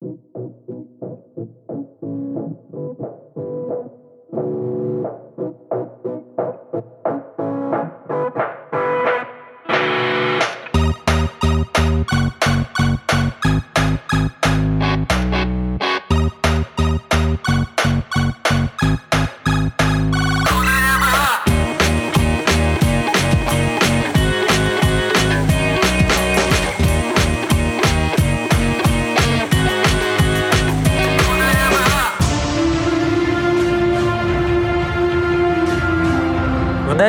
В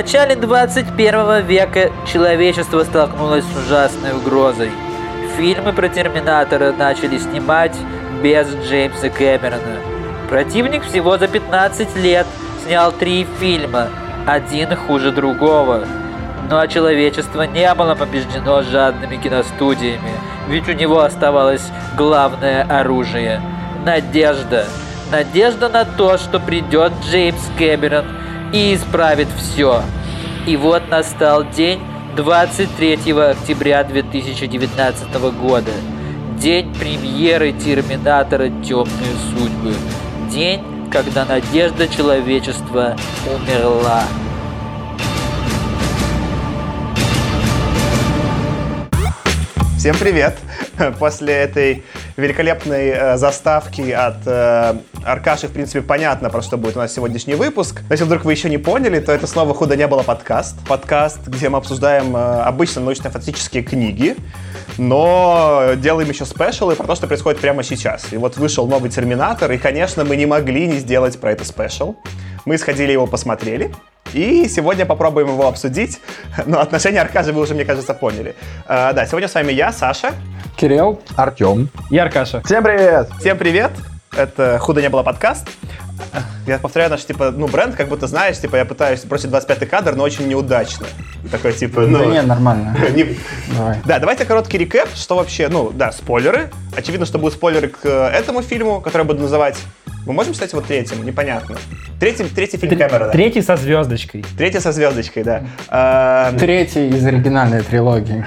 начале 21 века человечество столкнулось с ужасной угрозой. Фильмы про Терминатора начали снимать без Джеймса Кэмерона. Противник всего за 15 лет снял три фильма, один хуже другого. А человечество не было побеждено жадными киностудиями, ведь у него оставалось главное оружие – надежда. Надежда на то, что придет Джеймс Кэмерон и исправит все. И вот настал день 23 октября 2019 года. День премьеры Терминатора «Темные судьбы». День, когда надежда человечества умерла. Всем привет! После этой великолепной э, заставки от э, Аркаши, в принципе, понятно, про что будет у нас сегодняшний выпуск. Но если вдруг вы еще не поняли, то это снова «Худо не было» подкаст. Подкаст, где мы обсуждаем э, обычно научно-фантастические книги, но делаем еще спешалы про то, что происходит прямо сейчас. И вот вышел новый «Терминатор», и, конечно, мы не могли не сделать про это спешл. Мы сходили его посмотрели, и сегодня попробуем его обсудить. Но отношения Аркаши вы уже, мне кажется, поняли. А, да, сегодня с вами я, Саша. Кирилл. Артем. И Аркаша. Всем привет! Всем привет! Это «Худо не было» подкаст. Я повторяю наш, типа, ну, бренд, как будто знаешь, типа, я пытаюсь бросить 25-й кадр, но очень неудачно. Такой, типа, ну... Да не, нормально. не- Давай. Да, давайте короткий рекэп, что вообще, ну, да, спойлеры. Очевидно, что будут спойлеры к э, этому фильму, который я буду называть... Мы можем считать его третьим? Непонятно. Третий, третий фильм Кэмерона. Третий со звездочкой. Третий со звездочкой, да. А, Третий из оригинальной трилогии.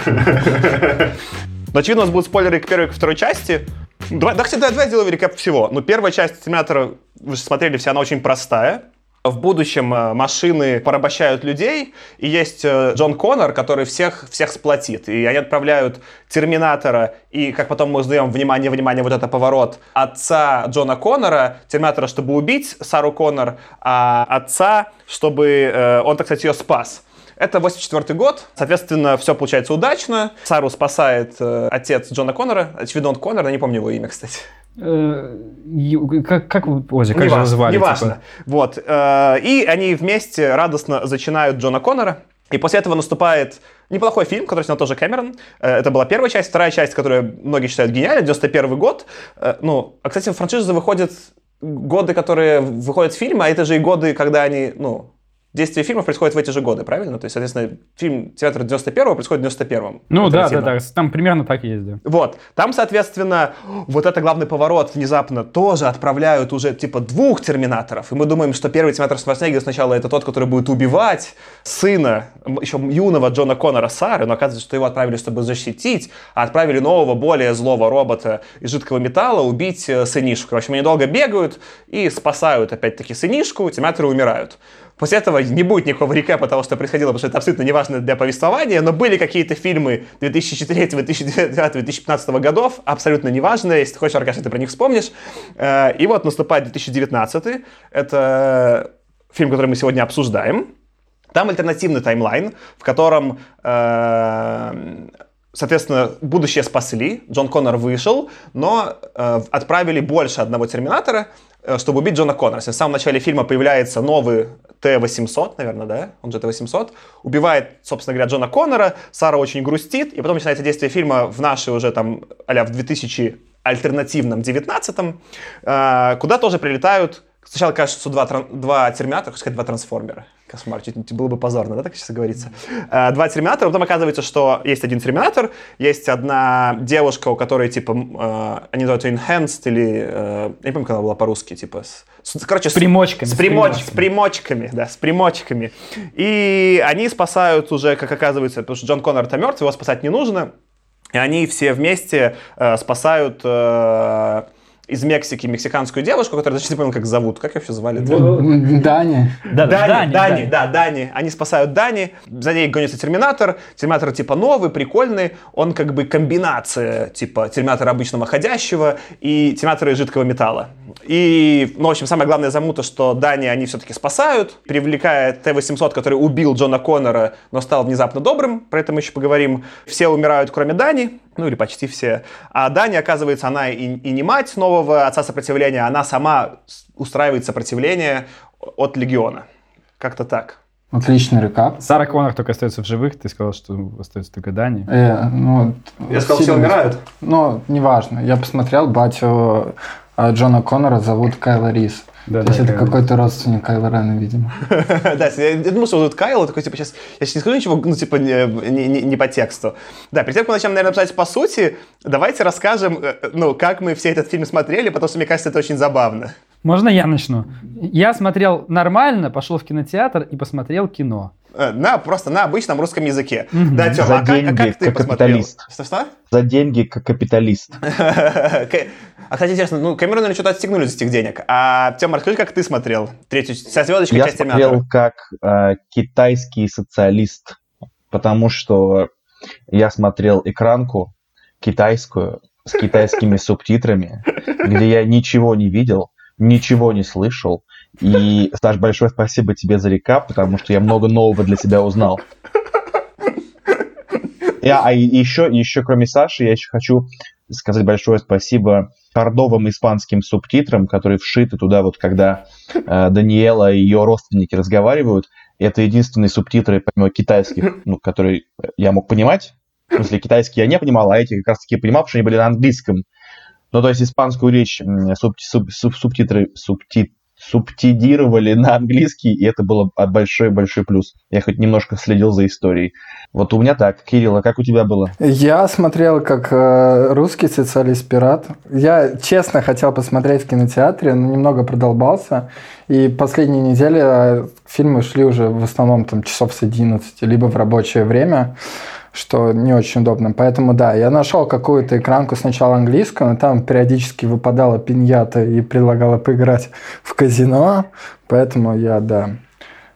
Но, очевидно, у нас будут спойлеры к первой и к второй части. Давай, да, кстати, давай, давай сделаю рекап всего. Ну, первая часть Терминатора, вы же смотрели все, она очень простая. В будущем э, машины порабощают людей, и есть э, Джон Коннор, который всех, всех сплотит. И они отправляют Терминатора, и, как потом мы узнаем, внимание, внимание, вот это поворот, отца Джона Коннора, Терминатора, чтобы убить Сару Коннор, а отца, чтобы э, он, так сказать, ее спас. Это 84 год, соответственно, все получается удачно. Сару спасает э, отец Джона Коннора, очевидно, он Коннор, я не помню его имя, кстати. Э, Как, как, вы- Ой, как же Неважно, его звали? неважно. типа? Вот. э, и они вместе радостно зачинают Джона Коннора. И после этого наступает неплохой фильм, который снял тоже Кэмерон. Э, Это была первая часть. Вторая часть, которую многие считают гениальной, 91 год. Ну, а, кстати, франшиза выходит годы, которые выходят фильмы, а это же и годы, когда они, ну, Действие фильмов происходит в эти же годы, правильно? То есть, соответственно, фильм «Театр 91-го» происходит в 91-м. Ну да, да, да, там примерно так и есть, да. Вот. Там, соответственно, вот это главный поворот внезапно тоже отправляют уже типа двух терминаторов. И мы думаем, что первый терминатор Шварценеггера сначала это тот, который будет убивать сына, еще юного Джона Коннора Сары, но оказывается, что его отправили, чтобы защитить, а отправили нового, более злого робота из жидкого металла убить э, сынишку. В общем, они долго бегают и спасают опять-таки сынишку, терминаторы умирают. После этого не будет никакого рекэпа того, что происходило, потому что это абсолютно неважно для повествования, но были какие-то фильмы 2004, 2009, 2015 годов, абсолютно неважные, если ты хочешь, Аркаша, ты про них вспомнишь. Э, И вот наступает 2019, это фильм, который мы сегодня обсуждаем. Там альтернативный таймлайн, в котором, э, соответственно, будущее спасли, Джон Коннор вышел, но э, отправили больше одного Терминатора, чтобы убить Джона Коннора. В самом начале фильма появляется новый Т-800, наверное, да? Он же Т-800. Убивает, собственно говоря, Джона Коннора, Сара очень грустит, и потом начинается действие фильма в наши уже там, а в 2000 альтернативном 19-м, э, куда тоже прилетают Сначала кажется, что два, тран- два терминатора, хочу сказать, два трансформера. Кошмар, чуть не было бы позорно, да, так сейчас говорится. Э, Два терминатора, потом оказывается, что есть один терминатор, есть одна девушка, у которой, типа, э, они называют ее enhanced, или, э, я не помню, как она была по-русски, типа, с, короче, С примочками, С, примоч- с примочками, да, с примочками. И они спасают уже, как оказывается, потому что Джон Коннор-то мертв, его спасать не нужно, и они все вместе э, спасают э, из Мексики мексиканскую девушку, которую даже не помню, как зовут. Как ее вообще звали? Дани. Да, Дани, Дани, Дани, Дани. да, Дани. Они спасают Дани. За ней гонится Терминатор. Терминатор типа новый, прикольный. Он как бы комбинация типа Терминатора обычного ходящего и Терминатора из жидкого металла. И, ну, в общем, самое главное замута, что Дани они все-таки спасают, привлекая Т-800, который убил Джона Коннора, но стал внезапно добрым, про это мы еще поговорим. Все умирают, кроме Дани, ну или почти все. А Дани, оказывается, она и, и не мать нового отца сопротивления, она сама устраивает сопротивление от Легиона. Как-то так. Отличный рекап. Сара Коннор только остается в живых, ты сказал, что остается только Дани. Э, ну, Я сказал, все умирают. Ну, неважно. Я посмотрел, батю э, Джона Коннора зовут Кайла Рис. Да, То есть да, это Кайла какой-то родственник Кайла Рена, видимо. Да, я думал, что зовут Кайл, такой, типа, сейчас, я сейчас не скажу ничего, ну, типа, не, не- не- не по тексту. Да, перед тем, как мы начнем, наверное, писать по сути, давайте расскажем, э, ну, как мы все этот фильм смотрели, потому что, мне кажется, это очень забавно. Можно я начну? Я смотрел нормально, пошел в кинотеатр и посмотрел кино. Э, На, просто на обычном русском языке. Мгм. Да, Тёма, За а как, а деньги, как ты как посмотрел? капиталист. Что-что? За деньги, как капиталист. А, кстати, интересно, ну, Кэмерону что-то отстегнули за этих денег. А, Тёма, расскажи, как ты смотрел третью, со звездочкой Я часть смотрел как э, китайский социалист, потому что я смотрел экранку китайскую с китайскими субтитрами, где я ничего не видел, ничего не слышал. И, Саш, большое спасибо тебе за рекап, потому что я много нового для себя узнал. Я, а еще, еще кроме Саши, я еще хочу сказать большое спасибо кордовым испанским субтитрам, которые вшиты туда, вот когда э, Даниэла и ее родственники разговаривают. Это единственные субтитры, помимо китайских, ну, которые я мог понимать. В смысле, китайские я не понимал, а эти как раз таки понимал, потому что они были на английском. Ну, то есть испанскую речь суб- суб- суб- субтитры субти- субтидировали на английский, и это было большой-большой плюс. Я хоть немножко следил за историей. Вот у меня так. Кирилл, а как у тебя было? Я смотрел как э, русский социалист-пират. Я честно хотел посмотреть в кинотеатре, но немного продолбался. И последние недели э, фильмы шли уже в основном там часов с 11, либо в рабочее время, что не очень удобно. Поэтому да, я нашел какую-то экранку сначала английскую, но там периодически выпадала пиньята и предлагала поиграть в казино. Поэтому я, да,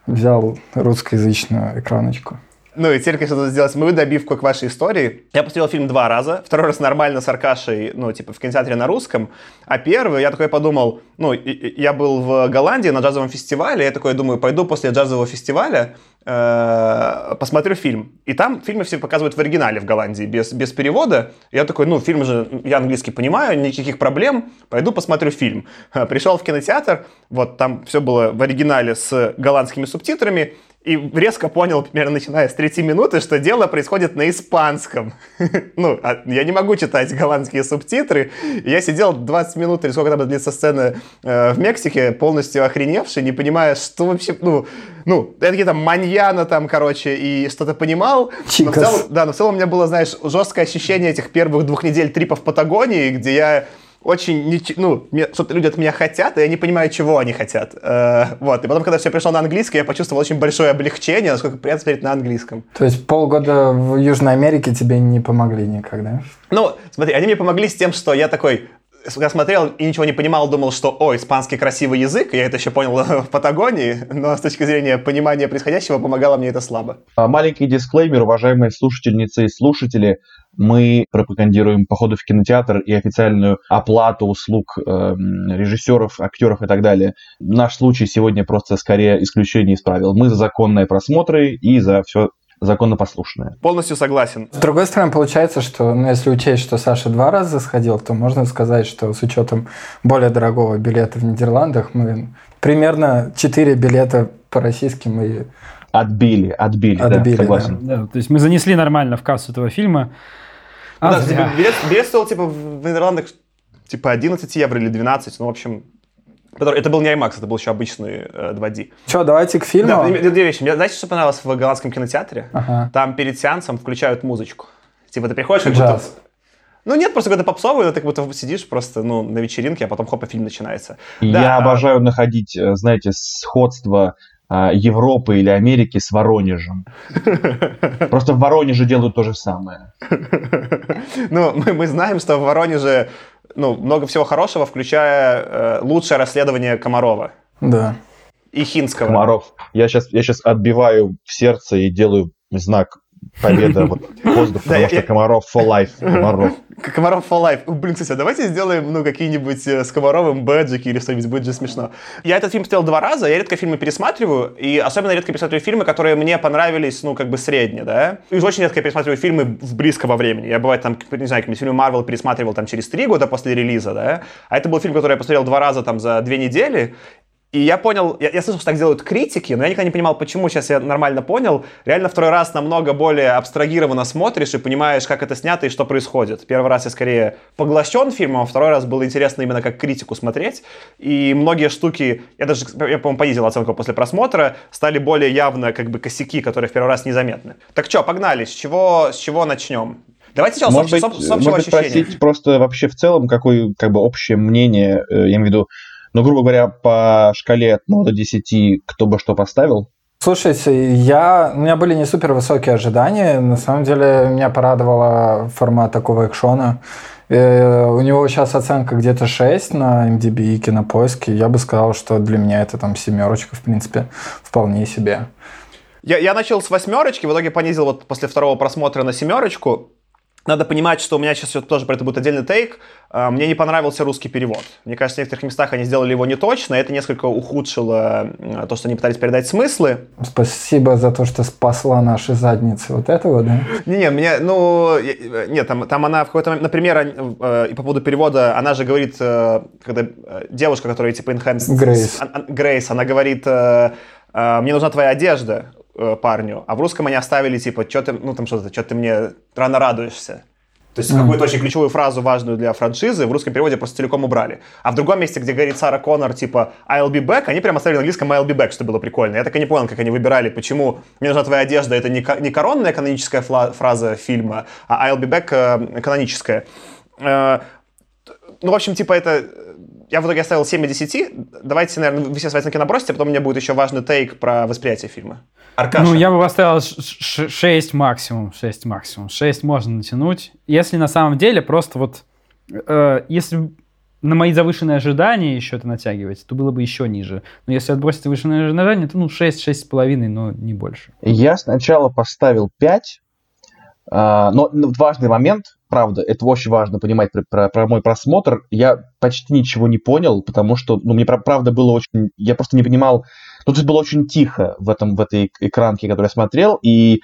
взял русскоязычную экраночку. Ну и теперь, конечно, надо сделать мою добивку к вашей истории. Я посмотрел фильм два раза. Второй раз нормально с Аркашей, ну, типа, в кинотеатре на русском. А первый, я такой подумал, ну, я был в Голландии на джазовом фестивале, я такой думаю, пойду после джазового фестиваля э, посмотрю фильм. И там фильмы все показывают в оригинале в Голландии, без, без перевода. Я такой, ну, фильм же, я английский понимаю, никаких проблем, пойду посмотрю фильм. Пришел в кинотеатр, вот там все было в оригинале с голландскими субтитрами, и резко понял, примерно начиная с третьей минуты, что дело происходит на испанском. Ну, а я не могу читать голландские субтитры. Я сидел 20 минут, или сколько там длится сцена э, в Мексике, полностью охреневший, не понимая, что вообще, ну, ну, это какие-то маньяна там, короче, и что-то понимал. Но в целом, да, но в целом у меня было, знаешь, жесткое ощущение этих первых двух недель трипа в Патагонии, где я очень, ну, что-то люди от меня хотят, и я не понимаю, чего они хотят. Э, вот, и потом, когда все пришло на английский, я почувствовал очень большое облегчение, насколько приятно смотреть на английском. То есть полгода в Южной Америке тебе не помогли никогда? Ну, смотри, они мне помогли с тем, что я такой, я смотрел и ничего не понимал, думал, что, о, испанский красивый язык, я это еще понял в Патагонии, но с точки зрения понимания происходящего помогало мне это слабо. А, Маленький дисклеймер, уважаемые слушательницы и слушатели. Мы пропагандируем походы в кинотеатр и официальную оплату услуг эм, режиссеров, актеров и так далее. Наш случай сегодня просто скорее исключение из правил. Мы за законные просмотры и за все законопослушное. Полностью согласен. С другой стороны, получается, что, ну, если учесть, что Саша два раза сходил, то можно сказать, что с учетом более дорогого билета в Нидерландах мы примерно 4 билета по российским и Отбили, отбили, Отбили, да, согласен. Да, то есть мы занесли нормально в кассу этого фильма. А Да, зря. типа, билет, билет стоил, типа, в Нидерландах, типа, 11 евро или 12, ну, в общем... который- Это был не IMAX, это был еще обычный э, 2D. Что, давайте к фильму? Да, две две вещи. Мне, знаете, что понравилось в голландском кинотеатре? Ага. Там перед сеансом включают музычку. Типа ты приходишь, как будто... Ну нет, просто когда попсовый, ты как будто сидишь просто ну, на вечеринке, а потом хоп, и фильм начинается. Я Да, а- обожаю находить, э, знаете, сходство а, Европы или Америки с Воронежем. Просто в Воронеже делают то же самое. Ну, мы, мы знаем, что в Воронеже ну, много всего хорошего, включая э, лучшее расследование Комарова Да. и Хинского. Комаров. Я сейчас, я сейчас отбиваю в сердце и делаю знак победа вот, воздух, потому что Комаров for life. Комаров. Комаров for life. Блин, кстати, а давайте сделаем, ну, какие-нибудь э, с Комаровым бэджики или что-нибудь, будет же смешно. Я этот фильм смотрел два раза, я редко фильмы пересматриваю, и особенно редко пересматриваю фильмы, которые мне понравились, ну, как бы средне, да. И очень редко я пересматриваю фильмы в близкого времени. Я, бывает, там, не знаю, какие-нибудь фильмы Марвел пересматривал там через три года после релиза, да. А это был фильм, который я посмотрел два раза там за две недели, и я понял, я, я слышал, что так делают критики, но я никогда не понимал, почему. Сейчас я нормально понял. Реально второй раз намного более абстрагированно смотришь и понимаешь, как это снято и что происходит. Первый раз я скорее поглощен фильмом, а второй раз было интересно именно как критику смотреть. И многие штуки, я даже, я, по-моему, понизил оценку после просмотра, стали более явно как бы косяки, которые в первый раз незаметны. Так что, погнали, с чего, с чего начнем? Давайте сначала Может с, быть, с- общего может быть, ощущения. спросить просто вообще в целом, какое как бы общее мнение, э, я имею в виду, ну, грубо говоря, по шкале от 0 до 10, кто бы что поставил? Слушайте, я, у меня были не супер высокие ожидания. На самом деле меня порадовала формат такого экшона. Э, у него сейчас оценка где-то 6 на MDB и кинопоиске. Я бы сказал, что для меня это там семерочка, в принципе, вполне себе. Я, я начал с восьмерочки, в итоге понизил вот после второго просмотра на семерочку. Надо понимать, что у меня сейчас тоже про это будет отдельный тейк. А, Мне не понравился русский перевод. Мне кажется, в некоторых местах они сделали его не точно, это несколько ухудшило э, то, что они пытались передать смыслы. Спасибо за то, что спасла наши задницы. Вот этого, да? Не-не, мне, ну, я- нет, там, там она в какой-то момент, например, э, и по поводу перевода, она же говорит, э, когда э, девушка, которая типа enhanced... Грейс. Грейс, она говорит, э, э, мне нужна твоя одежда э, парню, а в русском они оставили, типа, что ты, ну, там что-то, что ты мне рано радуешься. То есть какую-то очень ключевую фразу, важную для франшизы, в русском переводе просто целиком убрали. А в другом месте, где говорит Сара Коннор, типа, I'll be back, они прямо оставили на английском I'll be back, что было прикольно. Я так и не понял, как они выбирали, почему «Мне нужна твоя одежда» — это не, не коронная каноническая фраза фильма, а I'll be back э, каноническая. Э, ну, в общем, типа это... Я в итоге оставил 7 из 10. Давайте, наверное, вы все свои оценки набросите, а потом у меня будет еще важный тейк про восприятие фильма. Аркаша. Ну, я бы поставил 6 максимум, 6 максимум. 6 можно натянуть. Если на самом деле просто вот... э, если на мои завышенные ожидания еще это натягивать, то было бы еще ниже. Но если отбросить завышенные ожидания, то ну 6, 6,5, но не больше. Я сначала поставил 5, а, но ну, важный момент, правда, это очень важно понимать про, про- про мой просмотр. Я почти ничего не понял, потому что, ну, мне пра- правда было очень... Я просто не понимал... Ну, тут было очень тихо в, этом, в этой экранке, которую я смотрел, и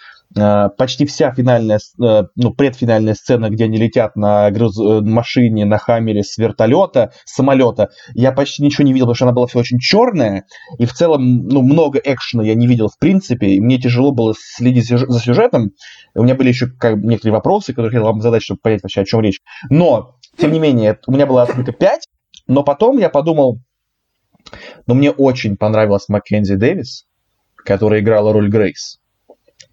почти вся финальная, э, ну, предфинальная сцена, где они летят на груз- э, машине, на хаммере с вертолета, с самолета, я почти ничего не видел, потому что она была все очень черная, и в целом, ну, много экшена я не видел в принципе, и мне тяжело было следить за сюжетом. У меня были еще как некоторые вопросы, которые я хотел вам задать, чтобы понять вообще, о чем речь. Но, тем не менее, у меня была оценка 5, но потом я подумал, ну, мне очень понравилась Маккензи Дэвис, которая играла роль Грейс.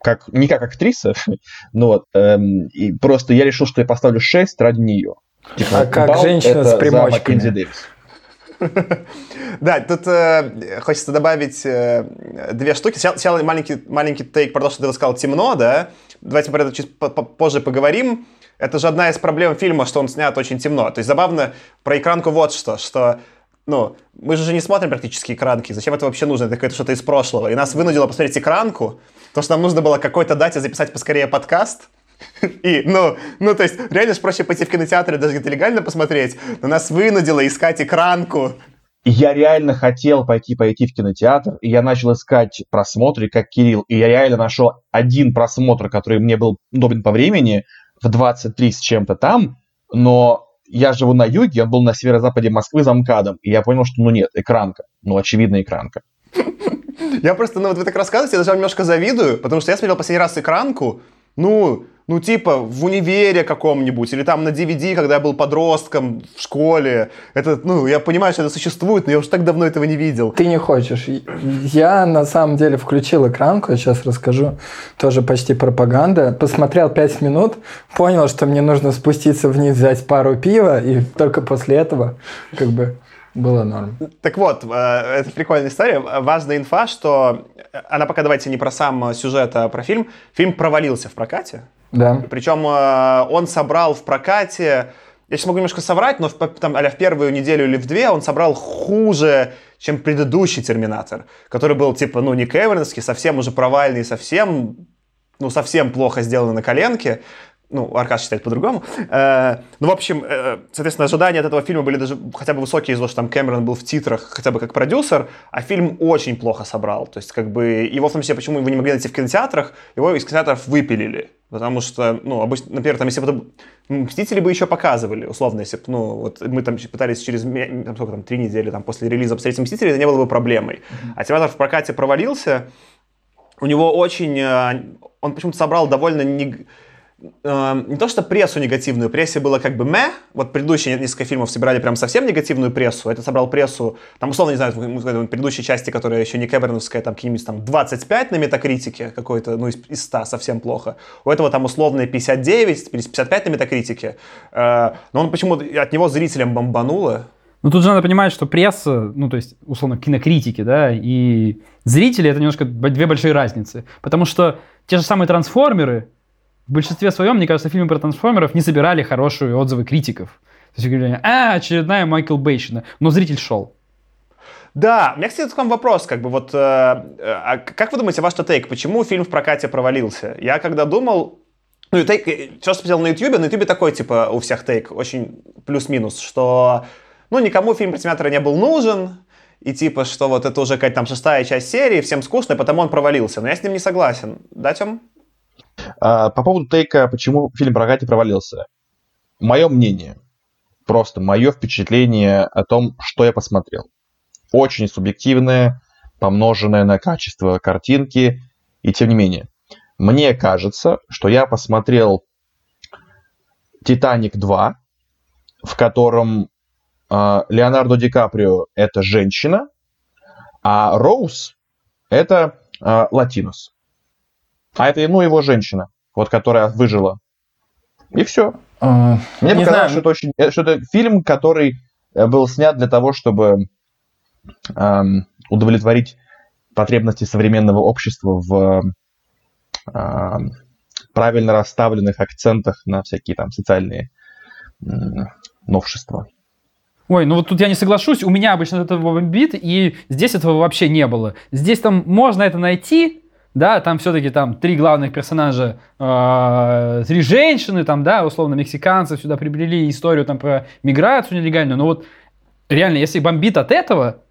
Как, не как актриса, но вот, эм, и просто я решил, что я поставлю 6 ради нее. Типа, А как женщина с примочками. Да, тут э, хочется добавить э, две штуки. Сначала, сначала маленький, маленький тейк про то, что ты сказал темно, да? Давайте про это чуть по- по- позже поговорим. Это же одна из проблем фильма, что он снят очень темно. То есть забавно про экранку вот что, что ну, мы же не смотрим практически экранки. Зачем это вообще нужно? Это какое-то что-то из прошлого. И нас вынудило посмотреть экранку, потому что нам нужно было какой-то дате записать поскорее подкаст. И, ну, ну, то есть, реально же проще пойти в кинотеатр и даже где-то легально посмотреть, но нас вынудило искать экранку. Я реально хотел пойти пойти в кинотеатр, и я начал искать просмотры, как Кирилл, и я реально нашел один просмотр, который мне был удобен по времени, в 23 с чем-то там, но я живу на юге, он был на северо-западе Москвы за МКАДом, и я понял, что ну нет, экранка, ну очевидно экранка. Я просто, ну вот вы так рассказываете, я даже немножко завидую, потому что я смотрел последний раз экранку, ну, ну типа в универе каком-нибудь, или там на DVD, когда я был подростком в школе. Это, ну, я понимаю, что это существует, но я уже так давно этого не видел. Ты не хочешь. Я на самом деле включил экранку, я сейчас расскажу, тоже почти пропаганда. Посмотрел 5 минут, понял, что мне нужно спуститься вниз, взять пару пива, и только после этого как бы было норм. Так вот, э, это прикольная история. Важная инфа, что э, она пока давайте не про сам сюжет, а про фильм. Фильм провалился в прокате. Да. Причем э, он собрал в прокате я сейчас могу немножко соврать, но в, там, а в первую неделю или в две он собрал хуже, чем предыдущий Терминатор, который был типа, ну, не Кэмеронский, совсем уже провальный, совсем, ну, совсем плохо сделанный на коленке. Ну, Аркаш считает по-другому. Э, ну, в общем, э, соответственно, ожидания от этого фильма были даже хотя бы высокие из-за того, что там Кэмерон был в титрах хотя бы как продюсер, а фильм очень плохо собрал. То есть, как бы, его в том числе, почему его не могли найти в кинотеатрах, его из кинотеатров выпилили. Потому что, ну, обычно, например, там, если бы Мстители бы еще показывали, условно, если бы, ну, вот мы там пытались через, там, сколько там, три недели там, после релиза посмотреть Мстители, это не было бы проблемой. Mm-hmm. А Терминатор в прокате провалился, у него очень, э, он почему-то собрал довольно не, э, не то что прессу негативную, прессе было как бы мэ, вот предыдущие несколько фильмов собирали прям совсем негативную прессу, это собрал прессу, там условно, не знаю, в предыдущей части, которая еще не Кэберновская, там какие-нибудь там 25 на метакритике какой-то, ну из, из 100 совсем плохо, у этого там условные 59, 55 на метакритике, э, но он почему-то, от него зрителям бомбануло, ну, тут же надо понимать, что пресса, ну, то есть, условно, кинокритики, да, и зрители — это немножко две большие разницы. Потому что те же самые трансформеры, в большинстве своем, мне кажется, фильмы про трансформеров не собирали хорошие отзывы критиков. То есть говорили, а, очередная Майкл Бейшина. Но зритель шел. Да, у меня, кстати, к вам вопрос, как бы вот, э, а как вы думаете, ваш тейк, почему фильм в прокате провалился? Я когда думал, ну и тейк, что смотрел на ютубе, на ютубе такой, типа, у всех тейк, очень плюс-минус, что, ну, никому фильм про Терминатора не был нужен, и типа, что вот это уже какая-то там шестая часть серии, всем скучно, и потому он провалился. Но я с ним не согласен. Да, Тём? А, по поводу тейка, почему фильм про Гати провалился. Мое мнение, просто мое впечатление о том, что я посмотрел. Очень субъективное, помноженное на качество картинки, и тем не менее. Мне кажется, что я посмотрел «Титаник 2», в котором э, Леонардо Ди Каприо – это женщина, а Роуз – это э, латинос. А это, ну, его женщина, вот которая выжила. И все. Uh, Мне показалось, знаю. что это, очень, э, что это фильм, который э, был снят для того, чтобы эм, удовлетворить потребности современного общества в э, правильно расставленных акцентах на всякие там социальные э, новшества. Ой, ну вот тут я не соглашусь, у меня обычно этого бомбит, и здесь этого вообще не было. Здесь там можно это найти, да, там все-таки там три главных персонажа, э, три женщины, там, да, условно, мексиканцы сюда приобрели историю там про миграцию нелегальную, но вот реально, если бомбит от этого,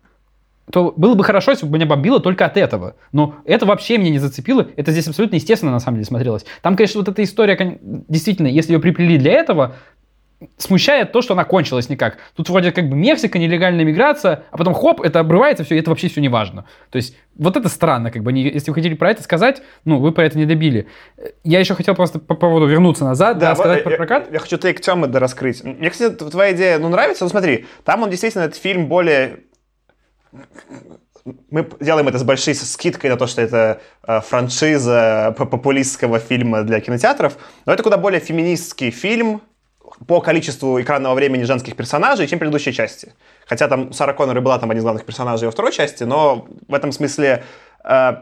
то было бы хорошо, если бы меня бомбило только от этого. Но это вообще меня не зацепило. Это здесь абсолютно естественно, на самом деле, смотрелось. Там, конечно, вот эта история, действительно, если ее приплели для этого, смущает то, что она кончилась никак. Тут вроде как бы Мексика, нелегальная миграция, а потом хоп, это обрывается все, и это вообще все не важно. То есть вот это странно, как бы, если вы хотели про это сказать, ну, вы про это не добили. Я еще хотел просто по поводу вернуться назад, да, да рассказать я, про прокат. Я, я хочу тейк Тёмы да раскрыть. Мне, кстати, твоя идея, ну, нравится, ну, смотри, там он действительно, этот фильм более мы делаем это с большой скидкой на то, что это э, франшиза популистского фильма для кинотеатров, но это куда более феминистский фильм, по количеству экранного времени женских персонажей, чем предыдущей части. Хотя там Сара Коннор и была там один из главных персонажей во второй части, но в этом смысле э,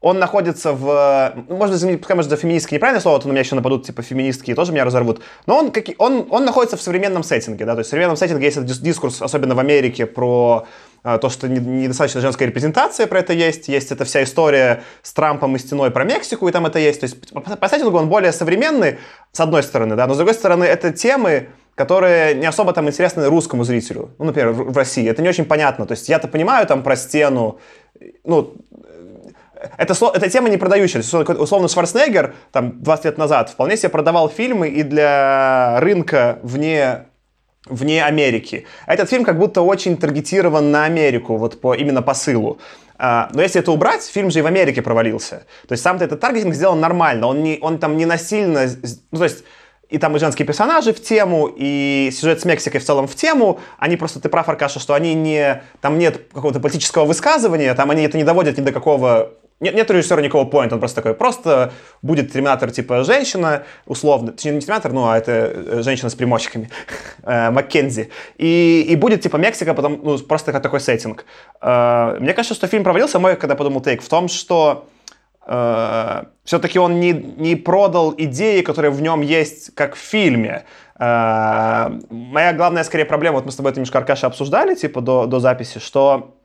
он находится в... Ну, может быть, пускай, может, за феминистки неправильное слово, то на меня еще нападут, типа, феминистки тоже меня разорвут. Но он, как, он, он находится в современном сеттинге, да, то есть в современном сеттинге есть этот дискурс, особенно в Америке, про то, что недостаточно женская репрезентация про это есть, есть эта вся история с Трампом и стеной про Мексику, и там это есть. То есть по сеттингу он более современный, с одной стороны, да, но с другой стороны, это темы, которые не особо там интересны русскому зрителю. Ну, например, в России. Это не очень понятно. То есть я-то понимаю там про стену, ну, это, эта тема не продающая. Условно, Шварценеггер там 20 лет назад вполне себе продавал фильмы и для рынка вне вне Америки. Этот фильм как будто очень таргетирован на Америку, вот по, именно посылу. А, но если это убрать, фильм же и в Америке провалился. То есть сам-то этот таргетинг сделан нормально, он, не, он там не насильно... Ну, то есть и там и женские персонажи в тему, и сюжет с Мексикой в целом в тему. Они просто, ты прав, Аркаша, что они не... Там нет какого-то политического высказывания, там они это не доводят ни до какого нет, нет у режиссера никакого поинта, он просто такой, просто будет терминатор типа женщина, условно, точнее не терминатор, ну а это э, женщина с примочками, э, Маккензи, и, и будет типа Мексика, потом, ну просто такой сеттинг. Э, мне кажется, что фильм провалился, мой, когда подумал тейк, в том, что все-таки он не, не продал идеи, которые в нем есть, как в фильме. Э, моя главная, скорее, проблема, вот мы с тобой это немножко, Аркаша, обсуждали, типа, до, до записи, что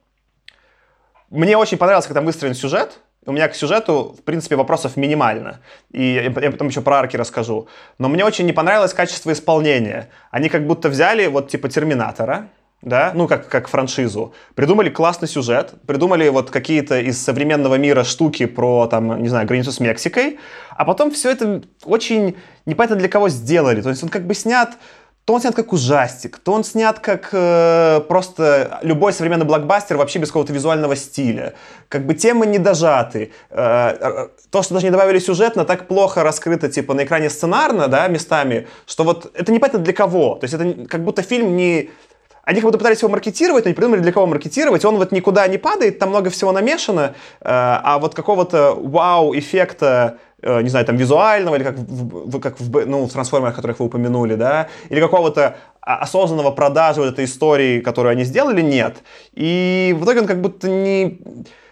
мне очень понравилось, как там выстроен сюжет, у меня к сюжету, в принципе, вопросов минимально. И я потом еще про арки расскажу. Но мне очень не понравилось качество исполнения. Они как будто взяли вот типа Терминатора, да, ну, как, как франшизу. Придумали классный сюжет, придумали вот какие-то из современного мира штуки про, там, не знаю, границу с Мексикой, а потом все это очень непонятно для кого сделали. То есть он как бы снят то он снят как ужастик, то он снят как э, просто любой современный блокбастер вообще без какого-то визуального стиля. Как бы темы не дожаты. Э, э, то, что даже не добавили сюжетно, так плохо раскрыто типа на экране сценарно, да, местами, что вот это непонятно для кого. То есть это как будто фильм не они как будто пытались его маркетировать, но не придумали, для кого маркетировать. Он вот никуда не падает, там много всего намешано, э, а вот какого-то вау-эффекта не знаю, там, визуального, или как в, как в, ну, в трансформерах, которых вы упомянули, да, или какого-то осознанного продажи вот этой истории, которую они сделали, нет. И в итоге он как будто не...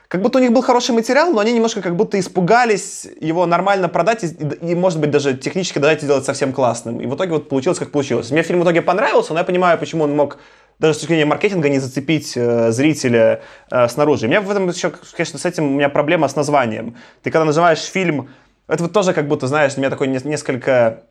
Как будто у них был хороший материал, но они немножко как будто испугались его нормально продать и, и может быть, даже технически дать сделать совсем классным. И в итоге вот получилось, как получилось. Мне фильм в итоге понравился, но я понимаю, почему он мог даже с точки зрения маркетинга не зацепить э, зрителя э, снаружи. У меня в этом еще, конечно, с этим у меня проблема с названием. Ты когда называешь фильм, это вот тоже как будто, знаешь, у меня такой несколько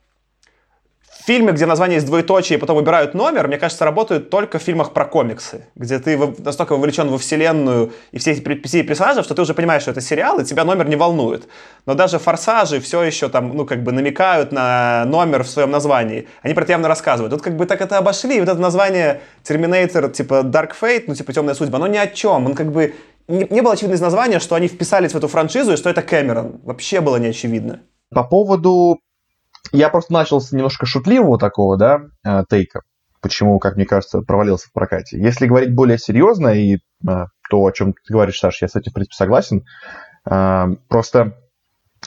фильмы, где название есть двоеточие, и потом выбирают номер, мне кажется, работают только в фильмах про комиксы, где ты настолько вовлечен во вселенную и все эти перипетии персонажей, что ты уже понимаешь, что это сериал, и тебя номер не волнует. Но даже форсажи все еще там, ну, как бы намекают на номер в своем названии. Они про это явно рассказывают. Тут как бы так это обошли, и вот это название Terminator, типа Dark Fate, ну, типа Темная судьба, оно ни о чем. Он как бы... Не, было очевидно из названия, что они вписались в эту франшизу, и что это Кэмерон. Вообще было не очевидно. По поводу я просто начал с немножко шутливого такого, да, э, тейка, почему, как мне кажется, провалился в прокате. Если говорить более серьезно, и э, то, о чем ты говоришь, Саша, я с этим, в принципе, согласен, э, просто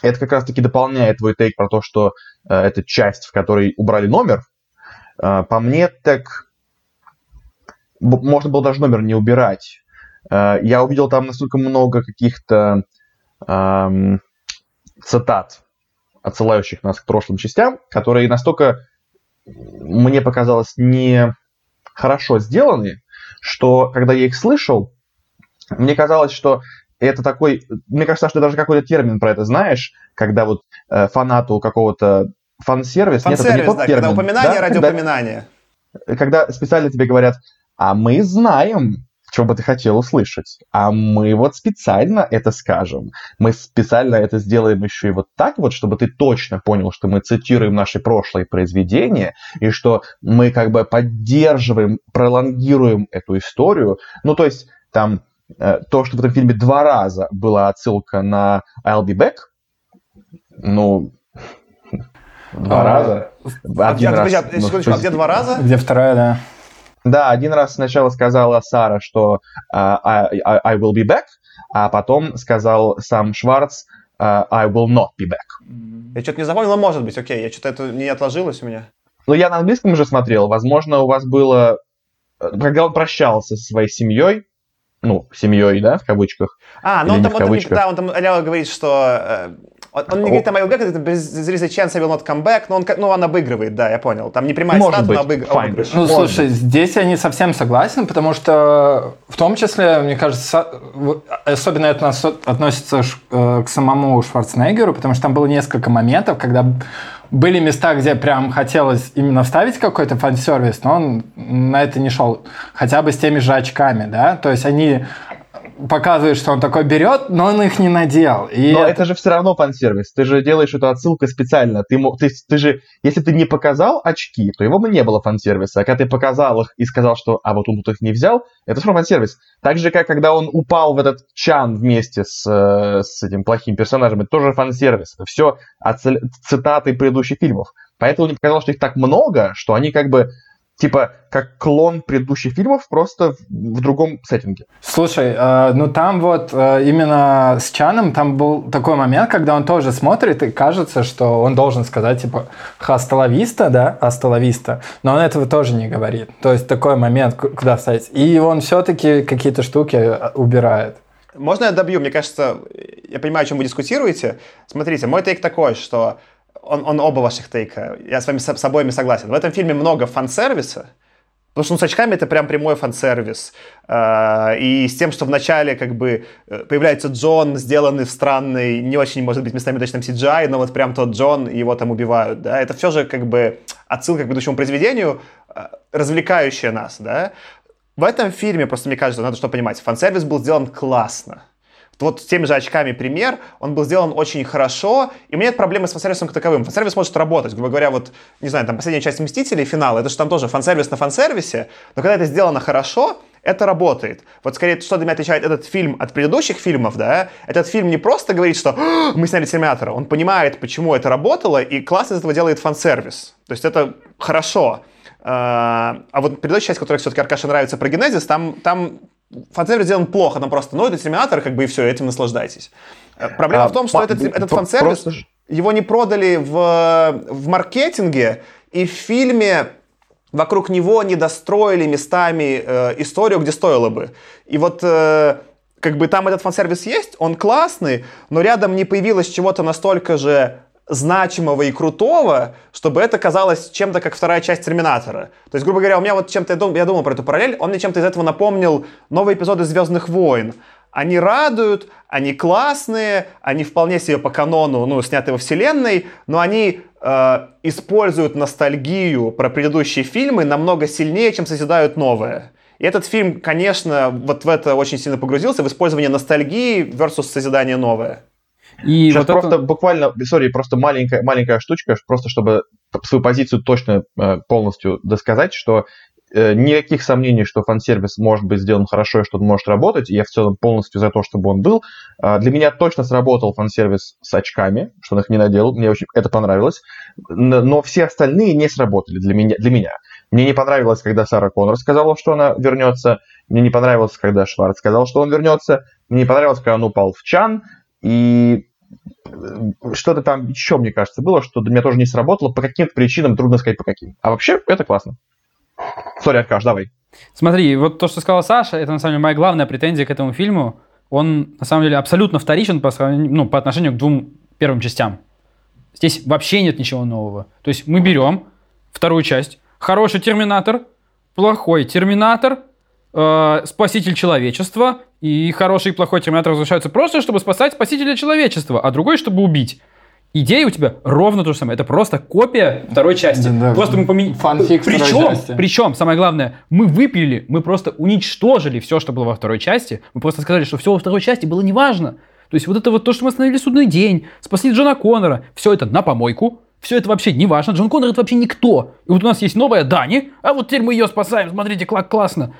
это как раз-таки дополняет твой тейк про то, что это часть, в которой убрали номер. По мне, так можно было даже номер не убирать. Я увидел там настолько много каких-то эм, цитат отсылающих нас к прошлым частям, которые настолько, мне показалось, не хорошо сделаны, что когда я их слышал, мне казалось, что это такой, мне кажется, что даже какой-то термин про это знаешь, когда вот э, фанату какого-то фан-сервис, фан-сервис, нет, это не тот да, термин. Когда упоминание, да? ради когда, упоминания. Когда специально тебе говорят, а мы знаем, что бы ты хотел услышать. А мы вот специально это скажем. Мы специально это сделаем еще и вот так вот, чтобы ты точно понял, что мы цитируем наши прошлые произведения, и что мы как бы поддерживаем, пролонгируем эту историю. Ну, то есть там э, то, что в этом фильме два раза была отсылка на I'll be back, ну, два а, раза. Один а, раз. Где, ну, секундочку, а где два раза? Где вторая, да. Да, один раз сначала сказала Сара, что uh, I, I, will be back, а потом сказал сам Шварц uh, I will not be back. Я что-то не запомнил, но может быть, окей, я что-то это не отложилось у меня. Ну, я на английском уже смотрел, возможно, у вас было... Э, когда он прощался со своей семьей, ну, семьей, да, в кавычках. А, ну он там, он там, да, он там говорит, что э, он, он не говорит там will back, это there is a chance I will not come back, но он, ну, он обыгрывает, да, я понял. Там не прямая Может статуя, быть. но обыг... Ну, Может слушай, здесь я не совсем согласен, потому что в том числе, мне кажется, особенно это относится э, к самому Шварценеггеру, потому что там было несколько моментов, когда были места, где прям хотелось именно вставить какой-то фан-сервис, но он на это не шел. Хотя бы с теми же очками, да? То есть они показывает, что он такой берет, но он их не надел. И но это... это же все равно фан-сервис. Ты же делаешь эту отсылку специально. Ты, ты, ты же, если ты не показал очки, то его бы не было фан-сервиса. А когда ты показал их и сказал, что а вот он тут их не взял, это все равно фан-сервис. Так же, как когда он упал в этот чан вместе с, э, с этим плохим персонажем, это тоже фан-сервис. Это все цитаты предыдущих фильмов. Поэтому мне показалось, что их так много, что они как бы типа как клон предыдущих фильмов, просто в, другом сеттинге. Слушай, э, ну там вот э, именно с Чаном там был такой момент, когда он тоже смотрит и кажется, что он должен сказать типа хасталависта, да, асталависта, но он этого тоже не говорит. То есть такой момент, куда вставить. И он все-таки какие-то штуки э, убирает. Можно я добью? Мне кажется, я понимаю, о чем вы дискутируете. Смотрите, мой тейк такой, что он, он оба ваших тейка. Я с вами с, с обоими согласен. В этом фильме много фан-сервиса, Потому что ну, с очками это прям прямой фан-сервис. А, и с тем, что вначале как бы э, появляется Джон, сделанный в странной, не очень, может быть, местами точном CGI, но вот прям тот Джон, его там убивают, да. Это все же как бы отсылка к будущему произведению, э, развлекающая нас, да. В этом фильме, просто мне кажется, надо что понимать, фан-сервис был сделан классно. Вот с теми же очками пример, он был сделан очень хорошо, и у меня нет проблемы с фан-сервисом как таковым. Фан-сервис может работать, грубо говоря, вот, не знаю, там последняя часть «Мстителей», финал, это же там тоже фан-сервис на фан-сервисе, но когда это сделано хорошо, это работает. Вот скорее, что для меня отличает этот фильм от предыдущих фильмов, да, этот фильм не просто говорит, что мы сняли Терминатора, он понимает, почему это работало, и классно из этого делает фан-сервис. То есть это хорошо. А, а вот предыдущая часть, которая все-таки Аркаше нравится про Генезис, там, там фан-сервис сделан плохо, там просто, ну, это Терминатор, как бы и все, этим наслаждайтесь. Э, проблема А, в том, что этот, этот фан-сервис, просто его не продали в, в маркетинге, и в фильме вокруг него не достроили местами э, историю, где стоило бы. И вот э, как бы там этот фан-сервис есть, он классный, но рядом не появилось чего-то настолько же значимого и крутого, чтобы это казалось чем-то как вторая часть Терминатора. То есть, грубо говоря, у меня вот чем-то, я думал, я думал про эту параллель, он мне чем-то из этого напомнил новые эпизоды Звездных войн. Они радуют, они классные, они вполне себе по канону, ну, сняты во вселенной, но они э, используют ностальгию про предыдущие фильмы намного сильнее, чем созидают новое. И этот фильм, конечно, вот в это очень сильно погрузился, в использование ностальгии versus созидание новое. И Сейчас вот просто это... буквально, сори, просто маленькая, маленькая штучка, просто чтобы свою позицию точно э, полностью досказать, что э, никаких сомнений, что фан-сервис может быть сделан хорошо и что он может работать. и Я в целом полностью за то, чтобы он был. А, Для меня точно сработал фан-сервис с очками, что он их не надел. Мне очень это понравилось. Но все остальные не сработали для меня. Для меня. Мне не понравилось, когда Сара Коннор сказала, что она вернется. Мне не понравилось, когда Шварц сказал, что он вернется. Мне не понравилось, когда он упал в чан. И э, что-то там еще, мне кажется, было, что для меня тоже не сработало. По каким-то причинам трудно сказать, по каким. А вообще, это классно. Сори, Аркаш, давай. Смотри, вот то, что сказала Саша, это на самом деле моя главная претензия к этому фильму. Он на самом деле абсолютно вторичен по, ну, по отношению к двум первым частям. Здесь вообще нет ничего нового. То есть мы берем вторую часть. Хороший терминатор, плохой терминатор, э, спаситель человечества, и хороший и плохой терминатор возвращаются просто, чтобы спасать спасителя человечества, а другой, чтобы убить. Идея у тебя ровно то же самое. Это просто копия второй части. Да-да. Просто мы поменяли. Фанфик второй Причем, части. причем, самое главное, мы выпилили, мы просто уничтожили все, что было во второй части. Мы просто сказали, что все во второй части было неважно. То есть вот это вот то, что мы остановили судный день, спасли Джона Коннора, все это на помойку, все это вообще не важно. Джон Коннор это вообще никто. И вот у нас есть новая Дани, а вот теперь мы ее спасаем, смотрите, как классно.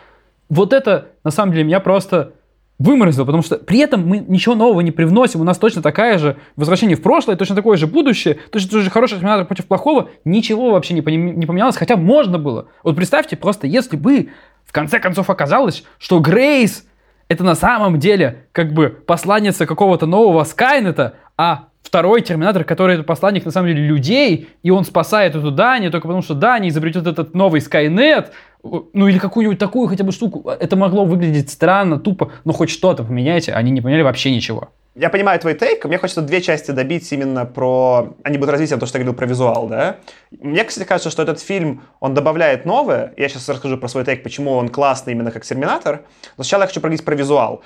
Вот это, на самом деле, меня просто выморозило, потому что при этом мы ничего нового не привносим. У нас точно такая же возвращение в прошлое, точно такое же будущее, точно такой же хороший терминатор против плохого. Ничего вообще не, не поменялось, хотя можно было. Вот представьте, просто если бы в конце концов оказалось, что Грейс это на самом деле как бы посланница какого-то нового Скайнета, а второй Терминатор, который это посланник на самом деле людей, и он спасает эту Дани только потому, что Дани изобретет этот новый Скайнет, ну или какую-нибудь такую хотя бы штуку. Это могло выглядеть странно, тупо, но хоть что-то поменяйте. Они не поменяли вообще ничего. Я понимаю твой тейк, мне хочется две части добить именно про... Они будут развитием то, что я говорил про визуал, да? Мне, кстати, кажется, что этот фильм, он добавляет новое. Я сейчас расскажу про свой тейк, почему он классный именно как Терминатор. Но сначала я хочу проговорить про визуал.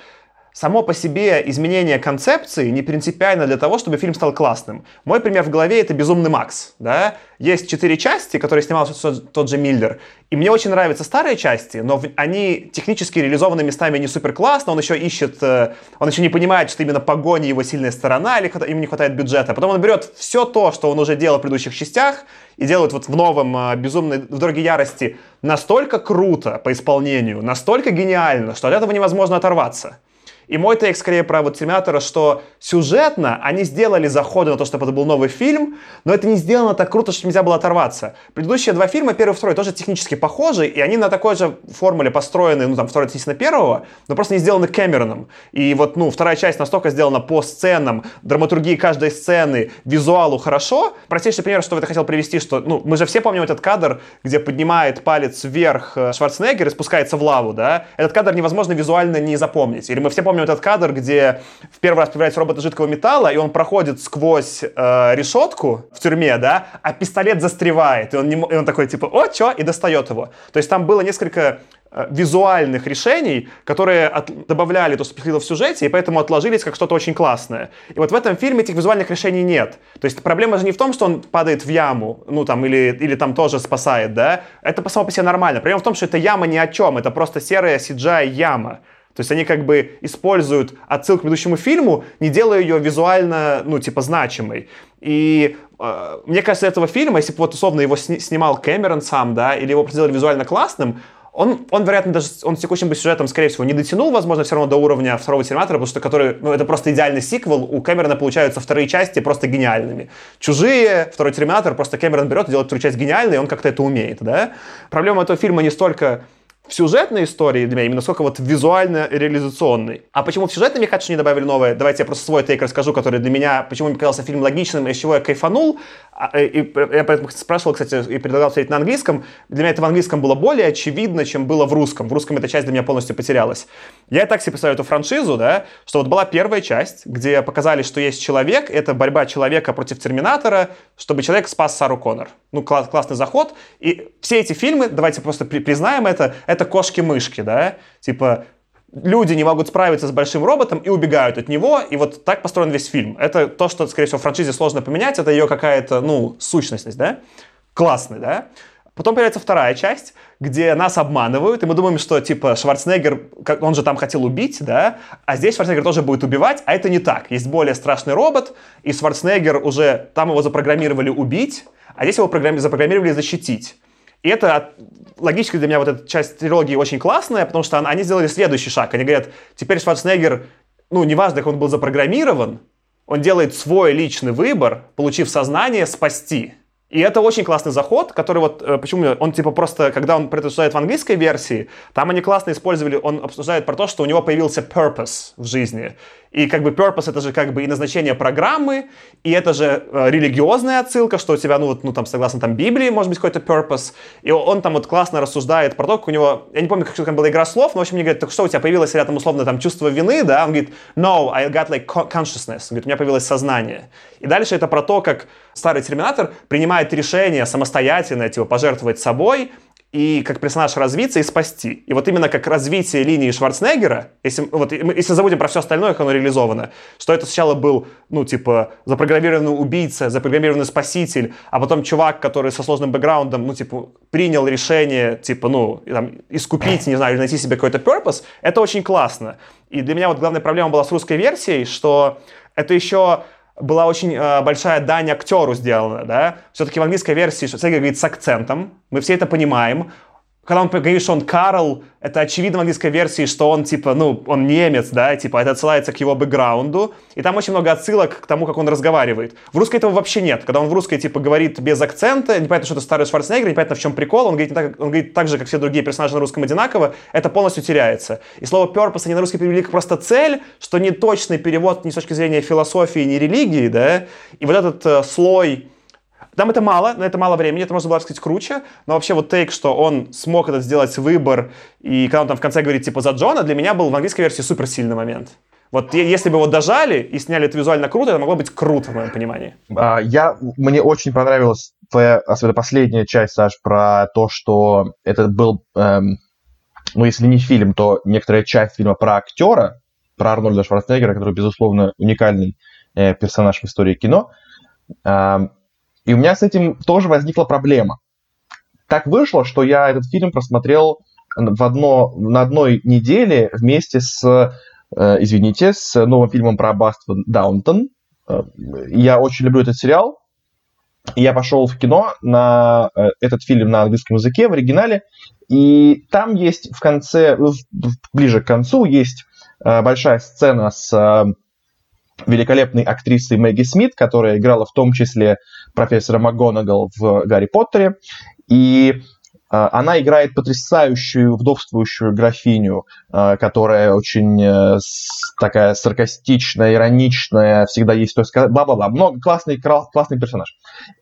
Само по себе изменение концепции не принципиально для того, чтобы фильм стал классным. Мой пример в голове — это «Безумный Макс». Да? Есть четыре части, которые снимал тот, же Миллер. И мне очень нравятся старые части, но они технически реализованы местами не супер классно. Он еще ищет, э, он еще не понимает, что именно погони его сильная сторона, или ему не хватает бюджета. Потом он берет все то, что он уже делал в предыдущих частях, и делает вот в новом э, «Безумной в дороге ярости» настолько круто по исполнению, настолько гениально, что от этого невозможно оторваться. И мой тейк скорее про вот Терминатора, что сюжетно они сделали заходы на то, чтобы это был новый фильм, но это не сделано так круто, что нельзя было оторваться. Предыдущие два фильма, первый и второй, тоже технически похожи, и они на такой же формуле построены, ну там второй относительно первого, но просто не сделаны Кэмероном. И вот, ну, вторая часть настолько сделана по сценам, драматургии каждой сцены, визуалу хорошо. Простейший пример, что я хотел привести, что, ну, мы же все помним этот кадр, где поднимает палец вверх э, Шварценеггер и спускается в лаву, да? Этот кадр невозможно визуально не запомнить. Или мы все помним помним этот кадр, где в первый раз появляется робот из жидкого металла, и он проходит сквозь э, решетку в тюрьме, да, а пистолет застревает, и он, не, и он такой типа, о, чё, и достает его. То есть там было несколько э, визуальных решений, которые от- добавляли то, что происходило в сюжете, и поэтому отложились как что-то очень классное. И вот в этом фильме этих визуальных решений нет. То есть проблема же не в том, что он падает в яму, ну там, или, или там тоже спасает, да, это само по себе нормально. Проблема в том, что эта яма ни о чем, это просто серая CGI яма. То есть они как бы используют отсылку к предыдущему фильму, не делая ее визуально, ну, типа, значимой. И э, мне кажется, этого фильма, если бы вот условно его сни- снимал Кэмерон сам, да, или его сделали визуально классным, он, он, вероятно, даже он с текущим бы сюжетом, скорее всего, не дотянул, возможно, все равно до уровня второго Терминатора, потому что который, ну, это просто идеальный сиквел. У Кэмерона получаются вторые части просто гениальными. Чужие, второй Терминатор, просто Кэмерон берет и делает вторую часть гениальной, и он как-то это умеет, да. Проблема этого фильма не столько в сюжетной истории для меня, именно сколько вот визуально-реализационной. А почему в сюжетной, кажется, не добавили новое? Давайте я просто свой тейк расскажу, который для меня, почему мне показался фильм логичным, и с чего я кайфанул. А, э, И я поэтому спрашивал, кстати, и предлагал смотреть на английском. Для меня это в английском было более очевидно, чем было в русском. В русском эта часть для меня полностью потерялась. Я и так себе представляю эту франшизу, да, что вот была первая часть, где показали, что есть человек, это борьба человека против Терминатора, чтобы человек спас Сару Коннор. Ну, класс, классный заход. И все эти фильмы, давайте просто при- признаем это, это кошки-мышки, да, типа люди не могут справиться с большим роботом и убегают от него, и вот так построен весь фильм. Это то, что, скорее всего, в франшизе сложно поменять, это ее какая-то, ну, сущностность, да? Классный, да? Потом появляется вторая часть, где нас обманывают, и мы думаем, что, типа, Шварценеггер, он же там хотел убить, да, а здесь Шварценеггер тоже будет убивать, а это не так. Есть более страшный робот, и Шварценеггер уже, там его запрограммировали убить, а здесь его программи- запрограммировали защитить. И это логически для меня вот эта часть трилогии очень классная, потому что он- они сделали следующий шаг. Они говорят, теперь Шварценеггер, ну, неважно, как он был запрограммирован, он делает свой личный выбор, получив сознание, спасти. И это очень классный заход, который вот, э, почему он типа просто, когда он обсуждает в английской версии, там они классно использовали, он обсуждает про то, что у него появился purpose в жизни. И как бы purpose это же как бы и назначение программы, и это же э, религиозная отсылка, что у тебя, ну вот, ну там, согласно там Библии, может быть какой-то purpose. И он там вот классно рассуждает про то, как у него, я не помню, как там была игра слов, но в общем мне говорят, так что у тебя появилось рядом условно там чувство вины, да? Он говорит, no, I got like co- consciousness. Он говорит, у меня появилось сознание. И дальше это про то, как старый Терминатор принимает решение самостоятельно, типа, пожертвовать собой, и как персонаж развиться и спасти. И вот именно как развитие линии Шварценеггера, если, вот, если забудем про все остальное, как оно реализовано, что это сначала был, ну, типа, запрограммированный убийца, запрограммированный спаситель, а потом чувак, который со сложным бэкграундом, ну, типа, принял решение, типа, ну, там, искупить, не знаю, или найти себе какой-то purpose, это очень классно. И для меня вот главная проблема была с русской версией, что это еще была очень э, большая дань актеру сделана, да. Все-таки в английской версии Шварценеггер говорит с акцентом, мы все это понимаем. Когда он говорит, что он Карл, это очевидно в английской версии, что он, типа, ну, он немец, да, типа, это отсылается к его бэкграунду, и там очень много отсылок к тому, как он разговаривает. В русской этого вообще нет. Когда он в русской, типа, говорит без акцента, непонятно, что это старый Шварценеггер, непонятно, в чем прикол, он говорит, так, он говорит так же, как все другие персонажи на русском одинаково, это полностью теряется. И слово purpose они на русский перевели как просто цель, что не точный перевод ни с точки зрения философии, ни религии, да, и вот этот э, слой там это мало, на это мало времени, это можно было сказать круче, но вообще вот тейк, что он смог этот сделать выбор, и когда он там в конце говорит типа за Джона, для меня был в английской версии супер сильный момент. Вот если бы его дожали и сняли это визуально круто, это могло быть круто, в моем понимании. А, Я, мне очень понравилась твоя, особенно последняя часть, Саш, про то, что это был, эм, ну, если не фильм, то некоторая часть фильма про актера, про Арнольда Шварценеггера, который, безусловно, уникальный э, персонаж в истории кино. Ам, и у меня с этим тоже возникла проблема. Так вышло, что я этот фильм просмотрел в одно, на одной неделе вместе с, э, извините, с новым фильмом про аббатство Даунтон. Э, Я очень люблю этот сериал. Я пошел в кино на э, этот фильм на английском языке в оригинале. И там есть в конце, ближе к концу, есть э, большая сцена с великолепной актрисой Мэгги Смит, которая играла в том числе профессора МакГонагал в «Гарри Поттере». И э, она играет потрясающую вдовствующую графиню, э, которая очень э, такая саркастичная, ироничная, всегда есть что сказать, бла-бла-бла. Много, классный, классный персонаж.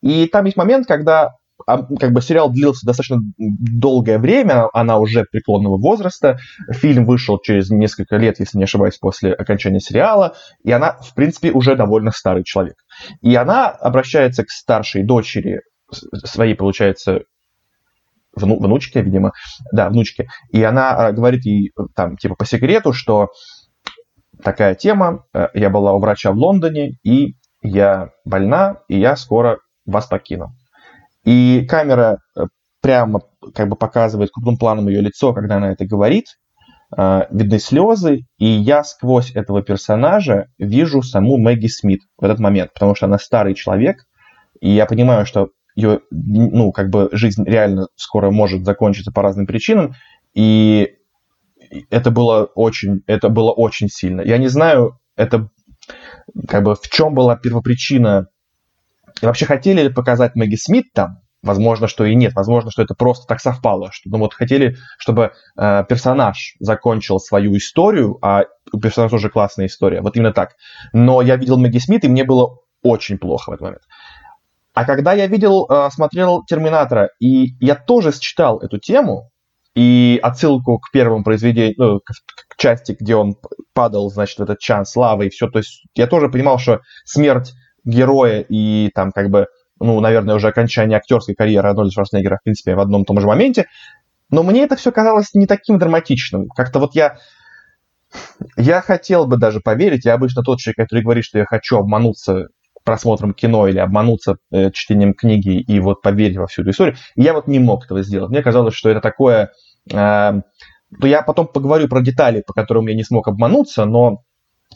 И там есть момент, когда как бы сериал длился достаточно долгое время, она уже преклонного возраста, фильм вышел через несколько лет, если не ошибаюсь, после окончания сериала, и она, в принципе, уже довольно старый человек. И она обращается к старшей дочери своей, получается, вну, внучке, видимо, да, внучке, и она а, говорит ей там, типа, по секрету, что такая тема, э, я была у врача в Лондоне, и я больна, и я скоро вас покину. И камера э, прямо как бы показывает крупным планом ее лицо, когда она это говорит, э, видны слезы, и я сквозь этого персонажа вижу саму Мэгги Смит в этот момент, потому что она старый человек, и я понимаю, что ее, ну, как бы жизнь реально скоро может закончиться по разным причинам, и это было очень, это было очень сильно. Я не знаю, это как бы в чем была первопричина и вообще хотели ли показать Мэгги Смит там? Возможно, что и нет. Возможно, что это просто так совпало. Что, ну вот хотели, чтобы э, персонаж закончил свою историю, а у персонажа тоже классная история. Вот именно так. Но я видел Мэгги Смит, и мне было очень плохо в этот момент. А когда я видел, э, смотрел Терминатора, и я тоже считал эту тему, и отсылку к первому произведению, ну, к, к части, где он падал, значит, этот чан славы и все. То есть я тоже понимал, что смерть героя и там как бы, ну, наверное, уже окончание актерской карьеры Арнольда Шварценеггера, в принципе, в одном и том же моменте. Но мне это все казалось не таким драматичным. Как-то вот я... Я хотел бы даже поверить, я обычно тот человек, который говорит, что я хочу обмануться просмотром кино или обмануться э, чтением книги и вот поверить во всю эту историю. Я вот не мог этого сделать. Мне казалось, что это такое... Э, я потом поговорю про детали, по которым я не смог обмануться, но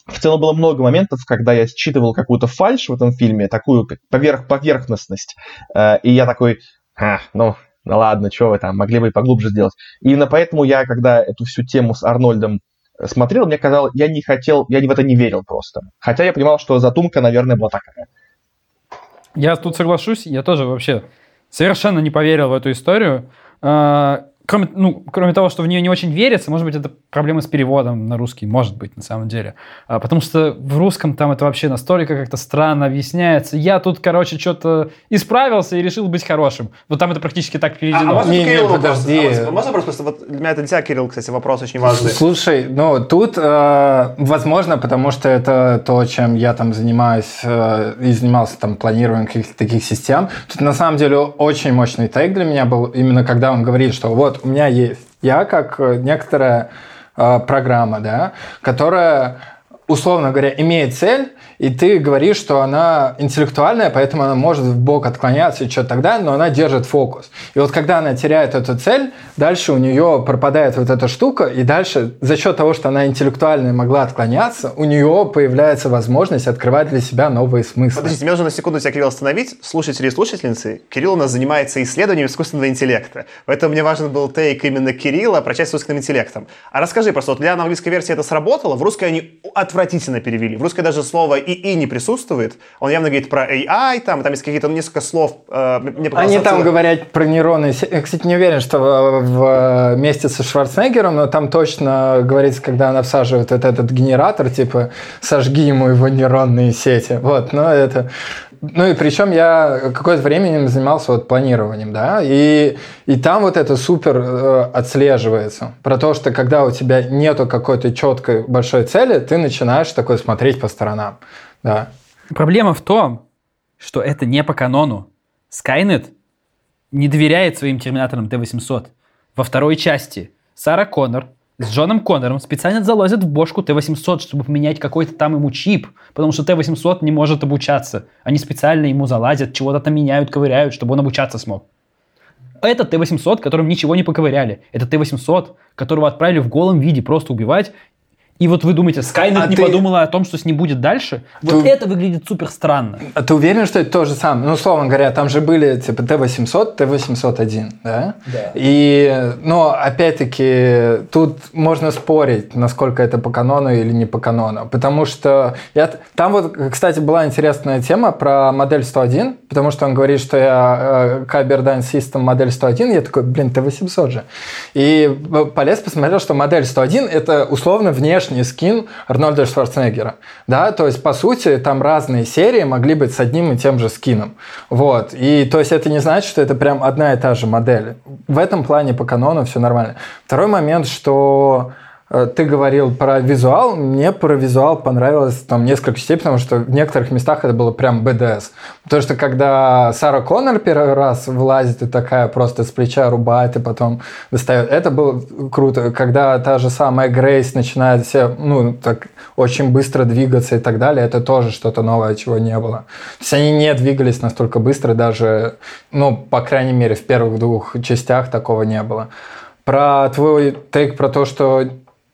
в целом было много моментов, когда я считывал какую-то фальш в этом фильме, такую поверх поверхностность, э, и я такой, а, ну, ну ладно, что вы там, могли бы и поглубже сделать. Именно поэтому я, когда эту всю тему с Арнольдом смотрел, мне казалось, я не хотел, я в это не верил просто. Хотя я понимал, что задумка, наверное, была такая. Я тут соглашусь, я тоже вообще совершенно не поверил в эту историю. Кроме, ну, кроме того, что в нее не очень верится, может быть, это проблема с переводом на русский, может быть, на самом деле. А, потому что в русском там это вообще настолько как-то странно объясняется. Я тут, короче, что-то исправился и решил быть хорошим. Вот там это практически так переведено. А, а можно Не, не, Кирилл подожди. вопрос? А можно просто, вот для меня это для тебя, Кирилл, кстати, вопрос очень важный. Слушай, ну тут э, возможно, потому что это то, чем я там занимаюсь э, и занимался там планированием каких-то таких систем. Тут на самом деле очень мощный тейк для меня был именно когда он говорит, что вот у меня есть я как э, некоторая э, программа, да, которая условно говоря, имеет цель, и ты говоришь, что она интеллектуальная, поэтому она может в бок отклоняться и что-то тогда, но она держит фокус. И вот когда она теряет эту цель, дальше у нее пропадает вот эта штука, и дальше за счет того, что она интеллектуальная могла отклоняться, у нее появляется возможность открывать для себя новые смыслы. Подождите, мне нужно на секунду тебя, Кирилл, остановить. Слушатели и слушательницы, Кирилл у нас занимается исследованием искусственного интеллекта. Поэтому мне важен был тейк именно Кирилла про часть с искусственным интеллектом. А расскажи просто, вот для английской версии это сработало, в русской они отвратительно перевели. В русской даже слово «ИИ» не присутствует. Он явно говорит про AI, там, там есть какие-то ну, несколько слов. Э, мне Они там говорят про нейроны. Я, кстати, не уверен, что в, в вместе со Шварценеггером, но там точно говорится, когда она всаживает вот этот генератор, типа «сожги ему его нейронные сети». Вот, но это... Ну и причем я какое-то время занимался вот планированием, да, и, и там вот это супер э, отслеживается. Про то, что когда у тебя нету какой-то четкой большой цели, ты начинаешь такой смотреть по сторонам, да. Проблема в том, что это не по канону. Skynet не доверяет своим терминаторам Т-800. Во второй части Сара Коннор с Джоном Коннором специально залазят в бошку Т-800, чтобы поменять какой-то там ему чип, потому что Т-800 не может обучаться. Они специально ему залазят, чего-то там меняют, ковыряют, чтобы он обучаться смог. Это Т-800, которым ничего не поковыряли. Это Т-800, которого отправили в голом виде просто убивать, и вот вы думаете, Skynet А не ты- подумала о том, что с ним будет дальше? Вот Ты- это выглядит супер странно. А ты уверен, что это то же самое? Ну, условно говоря, там же были типа Т-800, Т-801, да? Да. И, но, опять-таки, тут можно спорить, насколько это по канону или не по канону. Потому что я... там вот, кстати, была интересная тема про модель 101, потому что он говорит, что я э, Kyber System модель 101, я такой, блин, Т-800 же. И полез посмотрел, что модель 101 это условно внешний внешний скин Арнольда Шварценеггера. Да, то есть, по сути, там разные серии могли быть с одним и тем же скином. Вот. И то есть это не значит, что это прям одна и та же модель. В этом плане по канону все нормально. Второй момент, что ты говорил про визуал, мне про визуал понравилось там несколько частей, потому что в некоторых местах это было прям БДС. Потому что когда Сара Коннор первый раз влазит и такая просто с плеча рубает и потом достает, это было круто. Когда та же самая Грейс начинает все, ну, так очень быстро двигаться и так далее, это тоже что-то новое, чего не было. То есть они не двигались настолько быстро, даже, ну, по крайней мере, в первых двух частях такого не было. Про твой тейк про то, что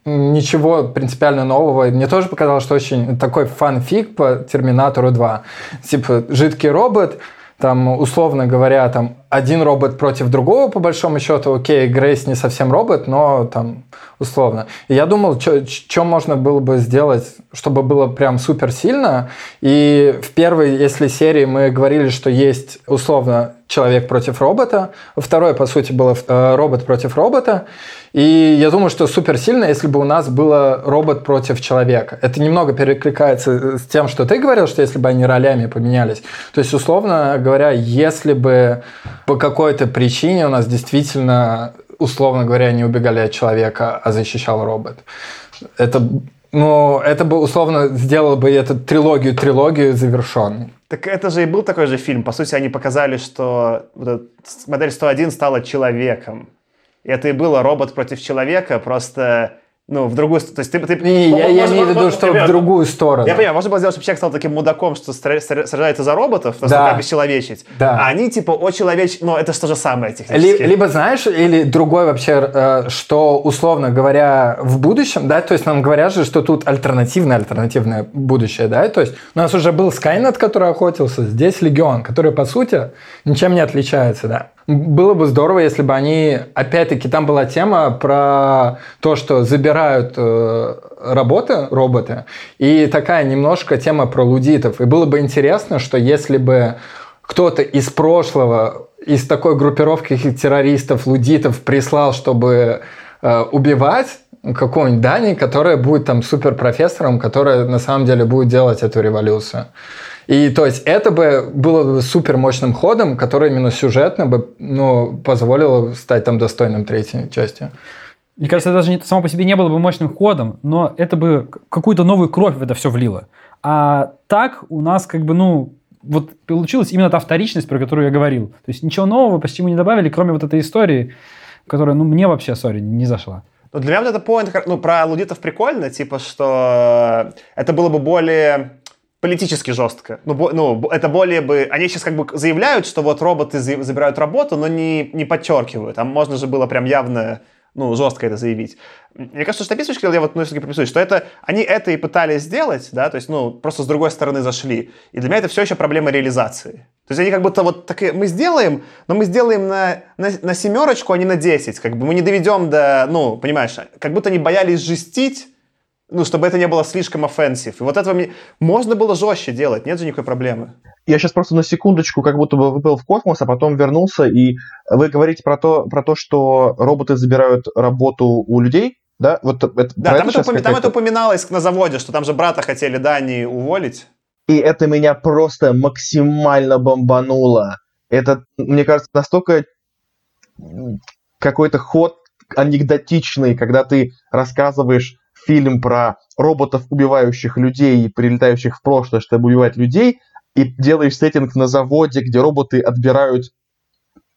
ничего принципиально нового. Мне тоже показалось, что очень такой фанфик по Терминатору 2. Типа, жидкий робот, там, условно говоря, там, один робот против другого, по большому счету, окей, Грейс не совсем робот, но там, условно. И я думал, что можно было бы сделать, чтобы было прям супер сильно. И в первой, если серии мы говорили, что есть, условно, человек против робота, во второй, по сути, было э, робот против робота, и я думаю, что супер сильно, если бы у нас было робот против человека. Это немного перекликается с тем, что ты говорил, что если бы они ролями поменялись. То есть, условно говоря, если бы по какой-то причине у нас действительно, условно говоря, не убегали от человека, а защищал робот. Это ну, это бы условно сделало бы эту трилогию-трилогию завершенной. Так это же и был такой же фильм. По сути, они показали, что вот модель 101 стала человеком это и было робот против человека, просто ну, в другую сторону. То есть ты, ты... Не, я, я имею в виду, что в другую сторону. Я понимаю, можно было сделать, чтобы человек стал таким мудаком, что сражается за роботов, просто да. обесчеловечить. Да. А они типа очеловечить, но это что же самое технически. Либо, знаешь, или другой вообще, э, что условно говоря, в будущем, да, то есть нам говорят же, что тут альтернативное, альтернативное будущее, да, то есть у нас уже был Skynet, который охотился, здесь Легион, который по сути ничем не отличается, да. Было бы здорово, если бы они, опять-таки, там была тема про то, что забирают э, работы, роботы, и такая немножко тема про лудитов. И было бы интересно, что если бы кто-то из прошлого, из такой группировки террористов, лудитов прислал, чтобы э, убивать, какого-нибудь Дани, которая будет там супер профессором, которая на самом деле будет делать эту революцию. И то есть это бы было супер мощным ходом, который именно сюжетно бы ну, позволило стать там достойным третьей части. Мне кажется, это даже не, само по себе не было бы мощным ходом, но это бы какую-то новую кровь в это все влило. А так у нас как бы, ну, вот получилась именно та вторичность, про которую я говорил. То есть ничего нового почти мы не добавили, кроме вот этой истории, которая, ну, мне вообще, сори, не зашла. Ну, для меня вот это point, ну, про лудитов прикольно, типа, что это было бы более политически жестко. Ну, бо, ну, это более бы... Они сейчас как бы заявляют, что вот роботы забирают работу, но не, не подчеркивают. Там можно же было прям явно ну, жестко это заявить. Мне кажется, что описываешь, я вот, ну, все-таки приписываю, что это, они это и пытались сделать, да, то есть, ну, просто с другой стороны зашли. И для меня это все еще проблема реализации. То есть они как будто вот такие, мы сделаем, но мы сделаем на, на, на семерочку, а не на десять. Как бы мы не доведем до, ну, понимаешь, как будто они боялись жестить, ну, чтобы это не было слишком offensive. И вот этого мне... можно было жестче делать, нет же никакой проблемы. Я сейчас просто на секундочку как будто бы выплыл в космос, а потом вернулся, и вы говорите про то, про то что роботы забирают работу у людей, да? Вот это, да, там это, упом... там это упоминалось на заводе, что там же брата хотели Дани уволить. И это меня просто максимально бомбануло. Это, мне кажется, настолько какой-то ход анекдотичный, когда ты рассказываешь фильм про роботов, убивающих людей, прилетающих в прошлое, чтобы убивать людей, и делаешь сеттинг на заводе, где роботы отбирают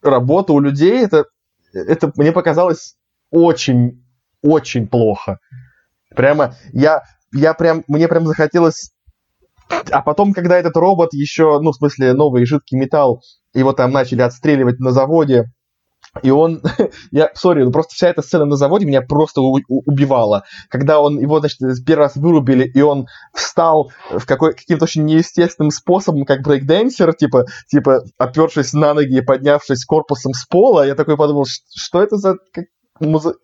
работу у людей, это, это мне показалось очень, очень плохо. Прямо я, я прям, мне прям захотелось... А потом, когда этот робот еще, ну, в смысле, новый жидкий металл, его там начали отстреливать на заводе, и он, я, сори, ну просто вся эта сцена на заводе меня просто у- убивала. Когда он, его, значит, первый раз вырубили, и он встал в какой, каким-то очень неестественным способом, как брейкденсер, типа, типа, опершись на ноги и поднявшись корпусом с пола, я такой подумал, что это за... Как,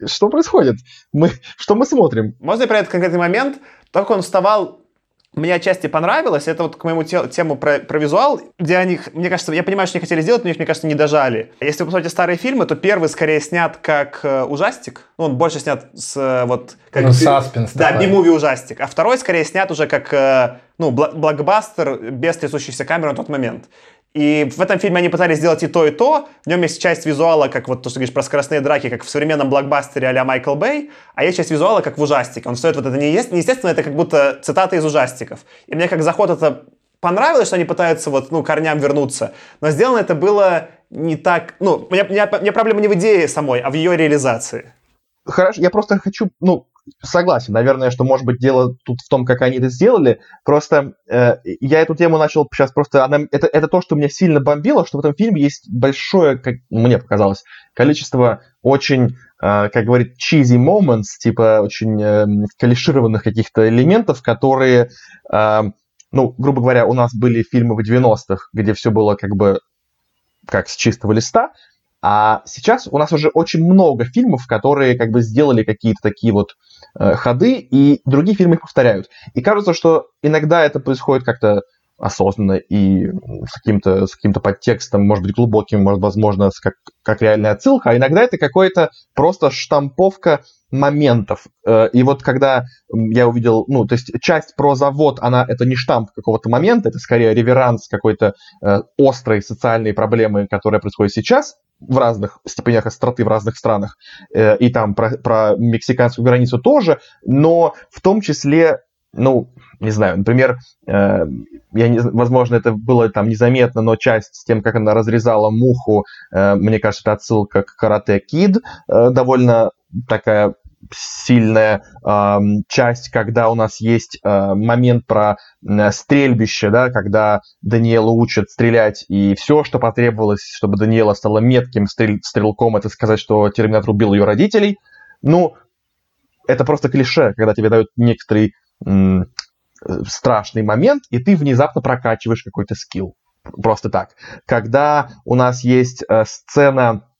что происходит? Мы, что мы смотрим? Можно про этот конкретный момент? Только он вставал мне отчасти понравилось, это вот к моему те- тему про, про визуал, где они, мне кажется, я понимаю, что они хотели сделать, но их, мне кажется, не дожали. Если вы посмотрите старые фильмы, то первый скорее снят как э, ужастик, ну, он больше снят с э, вот... Как Ну, саспенс Да, би-муви ужастик. А второй скорее снят уже как, э, ну, блокбастер без трясущихся камер на тот момент. И в этом фильме они пытались сделать и то, и то. В нем есть часть визуала, как вот то, что говоришь про скоростные драки, как в современном блокбастере а-ля Майкл Бэй, а есть часть визуала, как в ужастике. Он стоит вот это неестественно, это как будто цитата из ужастиков. И мне как заход это понравилось, что они пытаются вот, ну, корням вернуться. Но сделано это было не так... Ну, у меня, у меня- у меня проблема не в идее самой, а в ее реализации. Хорошо, я просто хочу, ну, согласен, наверное, что, может быть, дело тут в том, как они это сделали. Просто э, я эту тему начал сейчас просто... Она, это, это то, что меня сильно бомбило, что в этом фильме есть большое, как мне показалось, количество очень, э, как говорит, cheesy moments, типа очень э, клишированных каких-то элементов, которые, э, ну, грубо говоря, у нас были фильмы в 90-х, где все было как бы как с чистого листа, а сейчас у нас уже очень много фильмов, которые как бы сделали какие-то такие вот э, ходы, и другие фильмы их повторяют. И кажется, что иногда это происходит как-то осознанно и с каким-то, с каким-то подтекстом, может быть, глубоким, может, возможно, с как, как реальная отсылка, а иногда это какое-то просто штамповка моментов. Э, И вот когда я увидел, ну, то есть часть про завод, она, это не штамп какого-то момента, это скорее реверанс какой-то э, острой социальной проблемы, которая происходит сейчас, в разных степенях остроты в разных странах, э, и там про, про мексиканскую границу тоже, но в том числе, ну, не знаю, например, э, я не, возможно, это было там незаметно, но часть с тем, как она разрезала муху, э, мне кажется, это отсылка к Карате Кид, довольно такая сильная ам, часть, когда у нас есть э, момент про э, стрельбище, да, когда Даниэла учат стрелять, и все, что потребовалось, чтобы Даниэла стала метким стрель- стрелком, это сказать, что Терминатор убил ее родителей. Ну, это просто клише, когда тебе дают некоторый э, страшный момент, и ты внезапно прокачиваешь какой-то скилл. Просто так. Когда у нас есть э, сцена э,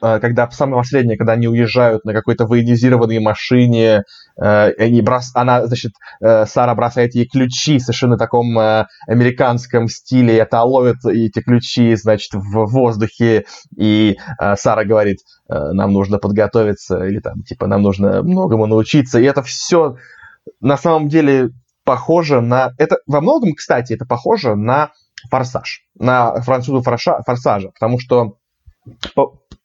когда самое последнее, когда они уезжают на какой-то военизированной машине, э, они брос... она, значит, э, Сара бросает ей ключи в совершенно таком э, американском стиле, и это ловит эти ключи, значит, в воздухе, и э, Сара говорит, э, нам нужно подготовиться, или там, типа, нам нужно многому научиться, и это все на самом деле похоже на... Это во многом, кстати, это похоже на «Форсаж», на французу «Форша- «Форсажа», потому что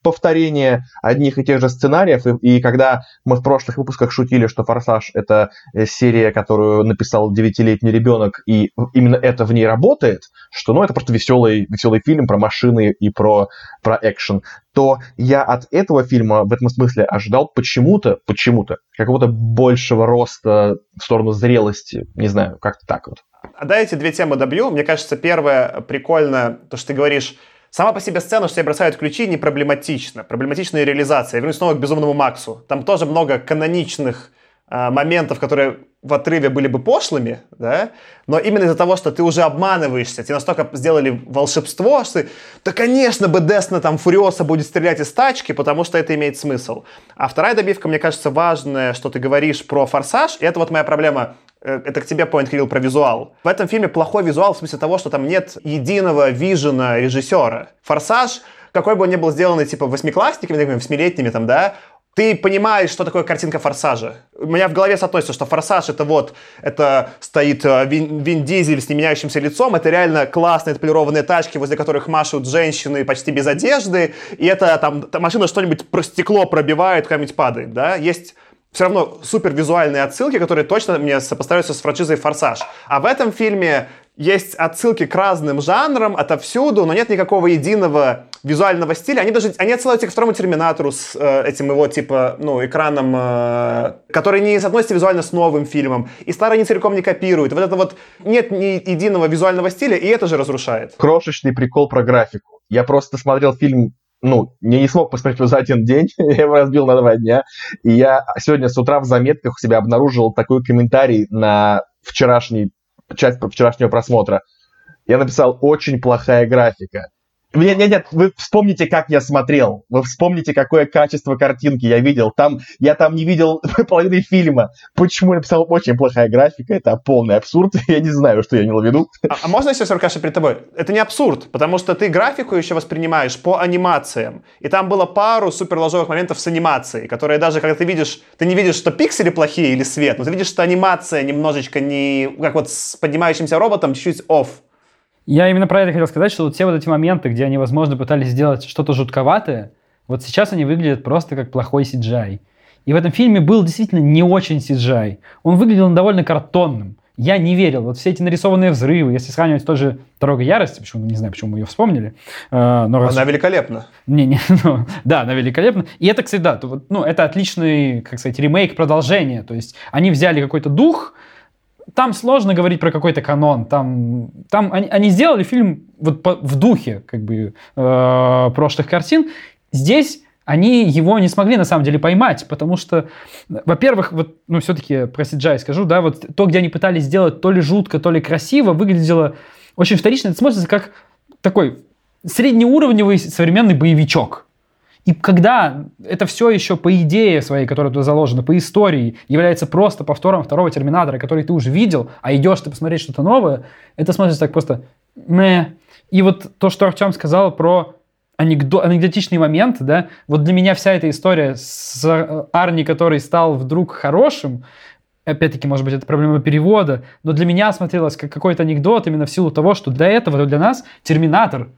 повторение одних и тех же сценариев, и, и когда мы в прошлых выпусках шутили, что «Форсаж» — это э, серия, которую написал девятилетний ребенок, и именно это в ней работает, что, ну, это просто веселый, веселый фильм про машины и про, про экшен, то я от этого фильма в этом смысле ожидал почему-то, почему-то, какого-то большего роста в сторону зрелости, не знаю, как-то так вот. А да, эти две темы добью. Мне кажется, первое прикольно, то, что ты говоришь, сама по себе сцена, что тебе бросают ключи, не проблематично. Проблематичная реализация. Я вернусь снова к «Безумному Максу». Там тоже много каноничных а, моментов, которые в отрыве были бы пошлыми, да, но именно из-за того, что ты уже обманываешься, тебе настолько сделали волшебство, что ты, да, конечно бы Десна там Фуриоса будет стрелять из тачки, потому что это имеет смысл. А вторая добивка, мне кажется, важная, что ты говоришь про «Форсаж», и это вот моя проблема, э, это к тебе, поинт, Кирилл, про визуал. В этом фильме плохой визуал в смысле того, что там нет единого вижена режиссера. «Форсаж», какой бы он ни был сделан, типа, восьмиклассниками, такими, восьмилетними, там, да, ты понимаешь, что такое картинка «Форсажа». У меня в голове соотносится, что «Форсаж» — это вот, это стоит э, Вин, Вин Дизель с неменяющимся лицом, это реально классные отполированные тачки, возле которых машут женщины почти без одежды, и это там, та машина что-нибудь про стекло пробивает, какая-нибудь падает, да, есть все равно супер визуальные отсылки, которые точно мне сопоставляются с франшизой «Форсаж». А в этом фильме есть отсылки к разным жанрам отовсюду, но нет никакого единого визуального стиля. Они даже они отсылают тебя к второму Терминатору с э, этим его типа ну экраном, э, который не соотносится визуально с новым фильмом, и старый не целиком не копирует. Вот это вот нет ни единого визуального стиля, и это же разрушает. Крошечный прикол про графику. Я просто смотрел фильм ну, я не смог посмотреть за один день, я его разбил на два дня, и я сегодня с утра в заметках у себя обнаружил такой комментарий на вчерашний, часть вчерашнего просмотра. Я написал «очень плохая графика». Нет, нет, нет, вы вспомните, как я смотрел. Вы вспомните, какое качество картинки я видел. Там, я там не видел половины фильма. Почему я написал очень плохая графика? Это полный абсурд. Я не знаю, что я имел в виду. А, а можно, если Аркаша перед тобой? Это не абсурд, потому что ты графику еще воспринимаешь по анимациям. И там было пару супер ложовых моментов с анимацией, которые даже, когда ты видишь, ты не видишь, что пиксели плохие или свет, но ты видишь, что анимация немножечко не... Как вот с поднимающимся роботом, чуть-чуть off. Я именно про это хотел сказать, что вот все вот эти моменты, где они, возможно, пытались сделать что-то жутковатое, вот сейчас они выглядят просто как плохой CGI. И в этом фильме был действительно не очень CGI. Он выглядел довольно картонным. Я не верил. Вот все эти нарисованные взрывы, если сравнивать тоже «Дорога ярости», почему не знаю, почему мы ее вспомнили. Э, но раз... Она великолепна. Не, не, ну, да, она великолепна. И это, кстати, да, ну, это отличный, как сказать, ремейк, продолжение. То есть они взяли какой-то дух, там сложно говорить про какой-то канон. Там, там они, они сделали фильм вот по, в духе как бы э, прошлых картин. Здесь они его не смогли на самом деле поймать, потому что, во-первых, вот, ну, все-таки про CGI скажу, да, вот то, где они пытались сделать то ли жутко, то ли красиво, выглядело очень вторично. Это смотрится как такой среднеуровневый современный боевичок. И когда это все еще по идее своей, которая туда заложена, по истории, является просто повтором второго Терминатора, который ты уже видел, а идешь ты посмотреть что-то новое, это смотрится так просто мэ. И вот то, что Артем сказал про анекдо- анекдотичный момент, да, вот для меня вся эта история с Арни, который стал вдруг хорошим, опять-таки, может быть, это проблема перевода, но для меня смотрелось как какой-то анекдот именно в силу того, что до этого для нас Терминатор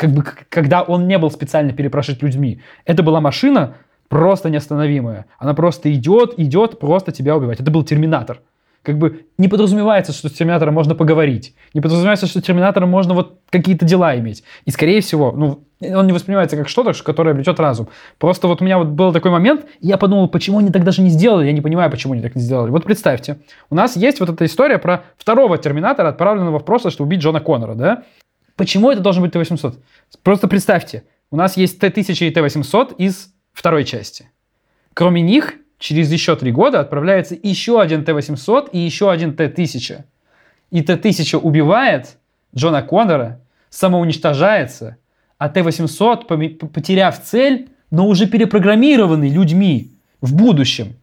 как бы, когда он не был специально перепрошит людьми. Это была машина просто неостановимая. Она просто идет, идет, просто тебя убивать. Это был Терминатор. Как бы не подразумевается, что с Терминатором можно поговорить. Не подразумевается, что с Терминатором можно вот какие-то дела иметь. И, скорее всего, ну, он не воспринимается как что-то, которое влечет разум. Просто вот у меня вот был такой момент, и я подумал, почему они так даже не сделали? Я не понимаю, почему они так не сделали. Вот представьте, у нас есть вот эта история про второго Терминатора, отправленного в прошлое, чтобы убить Джона Коннора, да? Почему это должен быть Т-800? Просто представьте, у нас есть Т-1000 и Т-800 из второй части. Кроме них, через еще три года отправляется еще один Т-800 и еще один Т-1000. И Т-1000 убивает Джона Коннора, самоуничтожается, а Т-800, потеряв цель, но уже перепрограммированный людьми в будущем,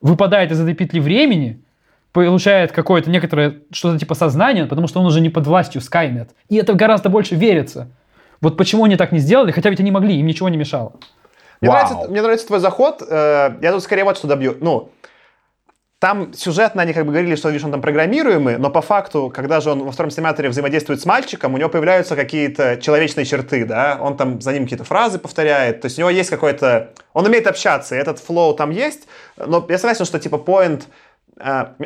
выпадает из этой петли времени – получает какое-то некоторое что-то типа сознание, потому что он уже не под властью Skynet. И это гораздо больше верится. Вот почему они так не сделали, хотя ведь они могли, им ничего не мешало. Мне, нравится, мне нравится твой заход. Э, я тут скорее вот что добью. Ну, там сюжетно они как бы говорили, что видишь, он там программируемый, но по факту, когда же он во втором симуляторе взаимодействует с мальчиком, у него появляются какие-то человечные черты, да, он там за ним какие-то фразы повторяет, то есть у него есть какой-то... Он умеет общаться, и этот флоу там есть, но я согласен, что типа point а,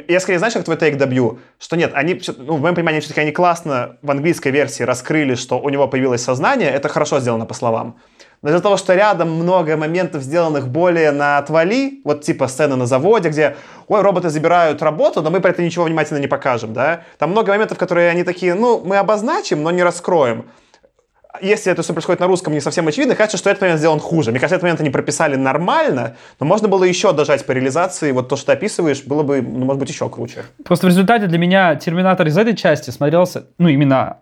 я скорее, знаешь, как твой тейк добью? Что нет, они, ну, в моем понимании, все-таки они классно в английской версии раскрыли, что у него появилось сознание, это хорошо сделано по словам. Но из-за того, что рядом много моментов, сделанных более на отвали, вот типа сцена на заводе, где, ой, роботы забирают работу, но мы про это ничего внимательно не покажем, да? Там много моментов, которые они такие, ну, мы обозначим, но не раскроем если это все происходит на русском, не совсем очевидно, кажется, что этот момент сделан хуже. Мне кажется, этот момент они прописали нормально, но можно было еще дожать по реализации. Вот то, что ты описываешь, было бы, ну, может быть, еще круче. Просто в результате для меня Терминатор из этой части смотрелся, ну, именно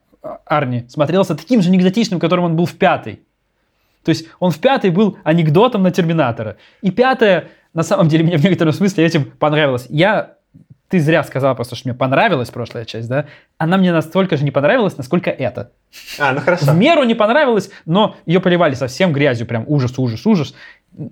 Арни, смотрелся таким же анекдотичным, которым он был в пятой. То есть он в пятой был анекдотом на Терминатора. И пятая, на самом деле, мне в некотором смысле этим понравилось. Я ты зря сказала просто, что мне понравилась прошлая часть, да? Она мне настолько же не понравилась, насколько это. А, ну хорошо. В меру не понравилась, но ее поливали совсем грязью, прям ужас, ужас, ужас.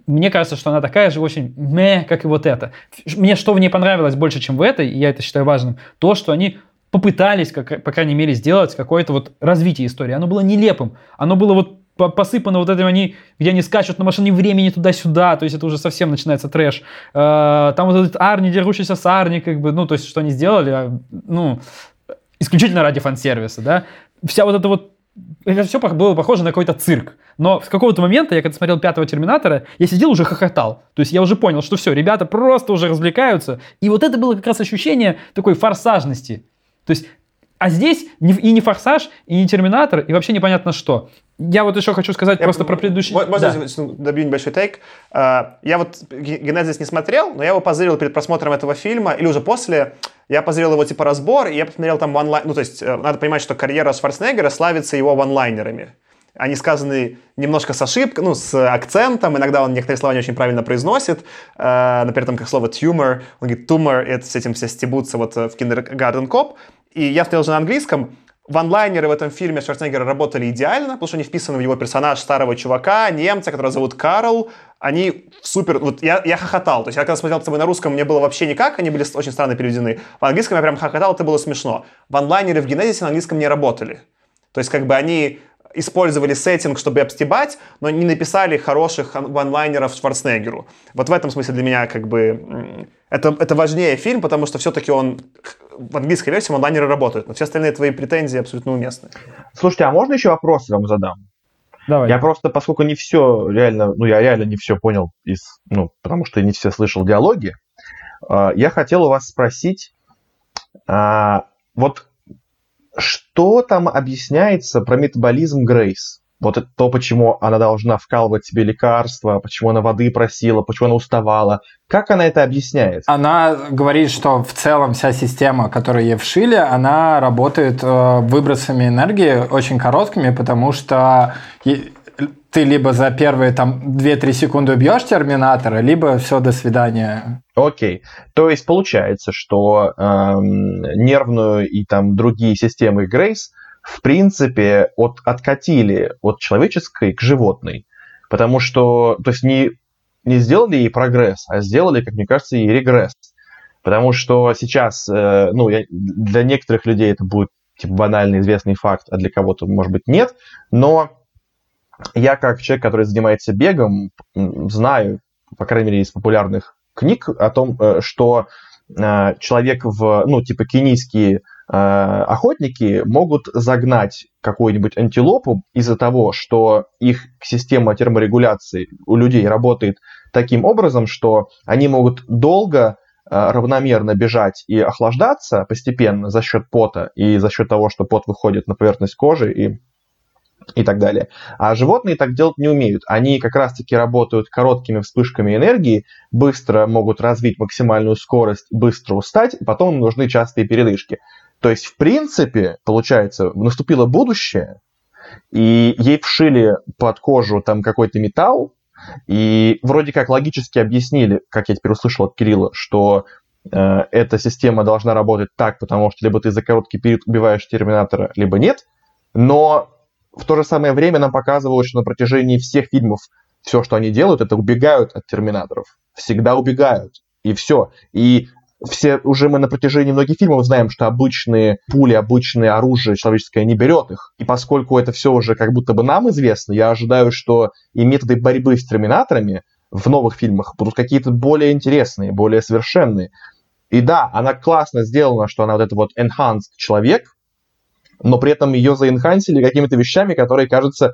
Мне кажется, что она такая же очень мэ, как и вот это. Мне что в ней понравилось больше, чем в этой, и я это считаю важным, то, что они попытались, как, по крайней мере, сделать какое-то вот развитие истории. Оно было нелепым. Оно было вот посыпано вот этим они, где они скачут на машине времени туда-сюда, то есть это уже совсем начинается трэш. Э, там вот этот Арни, дерущийся с Арни, как бы, ну, то есть что они сделали, а, ну, исключительно ради фан-сервиса, да. Вся вот эта вот это все было похоже на какой-то цирк. Но с какого-то момента, я когда смотрел пятого Терминатора, я сидел уже хохотал. То есть я уже понял, что все, ребята просто уже развлекаются. И вот это было как раз ощущение такой форсажности. То есть а здесь и не «Форсаж», и не «Терминатор», и вообще непонятно что. Я вот еще хочу сказать я, просто про предыдущий... Можно да. добью небольшой тейк? А, я вот «Генезис» не смотрел, но я его позырил перед просмотром этого фильма, или уже после. Я позырил его типа разбор, и я посмотрел там онлайн... Ну, то есть, э, надо понимать, что карьера Шварценеггера славится его ванлайнерами. они сказаны немножко с ошибкой, ну, с акцентом, иногда он некоторые слова не очень правильно произносит, э, например, там как слово tumor, он говорит tumor, и это с этим все стебутся вот э, в Kindergarten Cop, и я смотрел уже на английском, Ванлайнеры в этом фильме Шварценеггера работали идеально, потому что они вписаны в его персонаж старого чувака, немца, которого зовут Карл. Они супер... Вот я, я хохотал. То есть я когда смотрел с тобой на русском, мне было вообще никак, они были очень странно переведены. В английском я прям хохотал, это было смешно. Ванлайнеры в Генезисе на английском не работали. То есть как бы они использовали сеттинг, чтобы обстебать, но не написали хороших ванлайнеров Шварценеггеру. Вот в этом смысле для меня как бы это, это важнее фильм, потому что все-таки он в английской версии ванлайнеры работают, но все остальные твои претензии абсолютно уместны. Слушайте, а можно еще вопрос вам задам? Давай. Я просто, поскольку не все реально, ну я реально не все понял из, ну, потому что не все слышал диалоги, а, я хотел у вас спросить, а, вот что там объясняется про метаболизм Грейс? Вот это то, почему она должна вкалывать себе лекарства, почему она воды просила, почему она уставала. Как она это объясняет? Она говорит, что в целом вся система, которую ей вшили, она работает э, выбросами энергии очень короткими, потому что ты либо за первые там 2-3 секунды убьешь терминатора, либо все, до свидания. Окей. То есть получается, что эм, нервную и там другие системы Грейс в принципе от, откатили от человеческой к животной. Потому что, то есть не, не сделали ей прогресс, а сделали, как мне кажется, ей регресс. Потому что сейчас, э, ну, я, для некоторых людей это будет типа банальный известный факт, а для кого-то, может быть, нет. Но я как человек, который занимается бегом, знаю, по крайней мере, из популярных книг о том, э, что э, человек в, ну, типа кенийские охотники могут загнать какую-нибудь антилопу из-за того, что их система терморегуляции у людей работает таким образом, что они могут долго равномерно бежать и охлаждаться постепенно за счет пота и за счет того, что пот выходит на поверхность кожи и и так далее. А животные так делать не умеют. Они как раз-таки работают короткими вспышками энергии, быстро могут развить максимальную скорость, быстро устать, потом им нужны частые передышки. То есть, в принципе, получается, наступило будущее, и ей вшили под кожу там какой-то металл, и вроде как логически объяснили, как я теперь услышал от Кирилла, что э, эта система должна работать так, потому что либо ты за короткий период убиваешь терминатора, либо нет. Но в то же самое время нам показывают, что на протяжении всех фильмов все, что они делают, это убегают от терминаторов. Всегда убегают. И все. И все уже мы на протяжении многих фильмов знаем, что обычные пули, обычное оружие человеческое не берет их. И поскольку это все уже как будто бы нам известно, я ожидаю, что и методы борьбы с терминаторами в новых фильмах будут какие-то более интересные, более совершенные. И да, она классно сделана, что она вот этот вот enhanced человек, но при этом ее заинхансили какими-то вещами, которые кажутся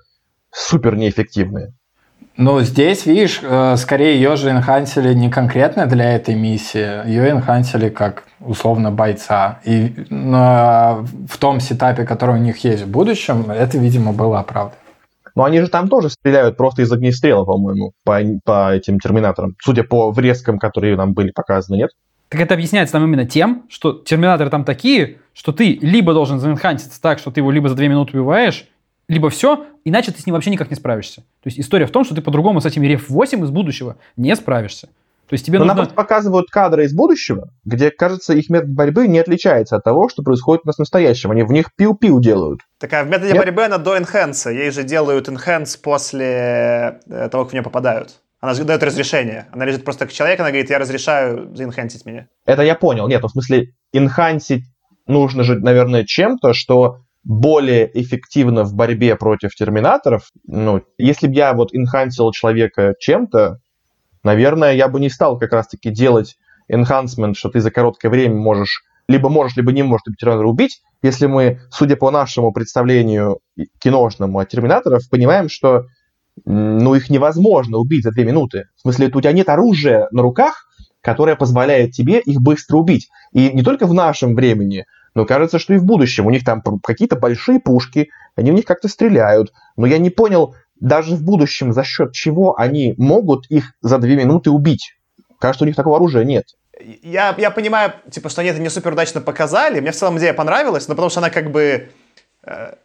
супер неэффективные. Ну, здесь, видишь, э, скорее ее же энхансили не конкретно для этой миссии, ее энхансили как, условно, бойца. И в том сетапе, который у них есть в будущем, это, видимо, было оправдано. Но они же там тоже стреляют просто из огнестрела, по-моему, по, по этим терминаторам. Судя по врезкам, которые нам были показаны, нет? Так это объясняется там именно тем, что терминаторы там такие, что ты либо должен заэнханситься так, что ты его либо за две минуты убиваешь, либо все, иначе ты с ним вообще никак не справишься. То есть история в том, что ты по-другому с этими REF-8 из будущего не справишься. То есть тебе Но нужно... нам показывают кадры из будущего, где, кажется, их метод борьбы не отличается от того, что происходит у нас в настоящем. Они в них пиу-пиу делают. Так а в методе Нет? борьбы она до энхенса. Ей же делают энхенс после э, того, как в нее попадают. Она дает разрешение. Она лежит просто к человеку, она говорит, я разрешаю заинхансить меня. Это я понял. Нет, ну, в смысле, инхансить нужно же, наверное, чем-то, что более эффективно в борьбе против терминаторов. Ну, если бы я вот инхансил человека чем-то, наверное, я бы не стал как раз-таки делать enhancement, что ты за короткое время можешь либо можешь, либо не можешь терминатора убить, если мы, судя по нашему представлению киношному от терминаторов, понимаем, что ну, их невозможно убить за две минуты. В смысле, у тебя нет оружия на руках, которое позволяет тебе их быстро убить. И не только в нашем времени, но кажется, что и в будущем. У них там какие-то большие пушки, они в них как-то стреляют. Но я не понял, даже в будущем, за счет чего они могут их за две минуты убить. Кажется, у них такого оружия нет. Я, я понимаю, типа, что они это не супер удачно показали. Мне в целом идея понравилась, но потому что она как бы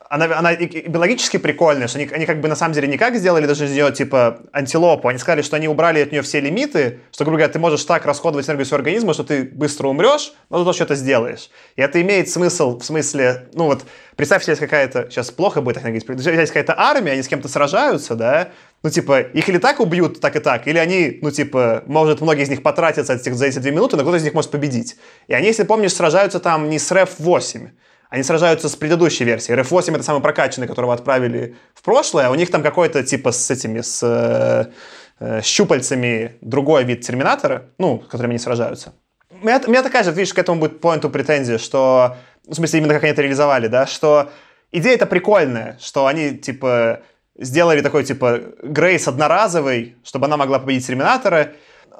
она, она и биологически прикольная, что они, они как бы на самом деле не как сделали даже из нее типа антилопу, они сказали, что они убрали от нее все лимиты, что, грубо говоря, ты можешь так расходовать энергию своего организма, что ты быстро умрешь, но зато что-то сделаешь. И это имеет смысл в смысле, ну вот, представь себе, какая-то, сейчас плохо будет так говорить, представь, какая-то армия, они с кем-то сражаются, да, ну, типа, их или так убьют, так и так, или они, ну, типа, может, многие из них потратятся этих, за эти две минуты, но кто-то из них может победить. И они, если помнишь, сражаются там не с РФ-8, они сражаются с предыдущей версией. РФ-8 это самый прокачанный, которого отправили в прошлое, а у них там какой-то типа с этими, с э, э, щупальцами другой вид Терминатора, ну, с которыми они сражаются. У меня, у меня такая же, видишь, к этому будет поинту претензия, что, ну, в смысле, именно как они это реализовали, да, что идея это прикольная, что они, типа, сделали такой, типа, Грейс одноразовый, чтобы она могла победить Терминатора,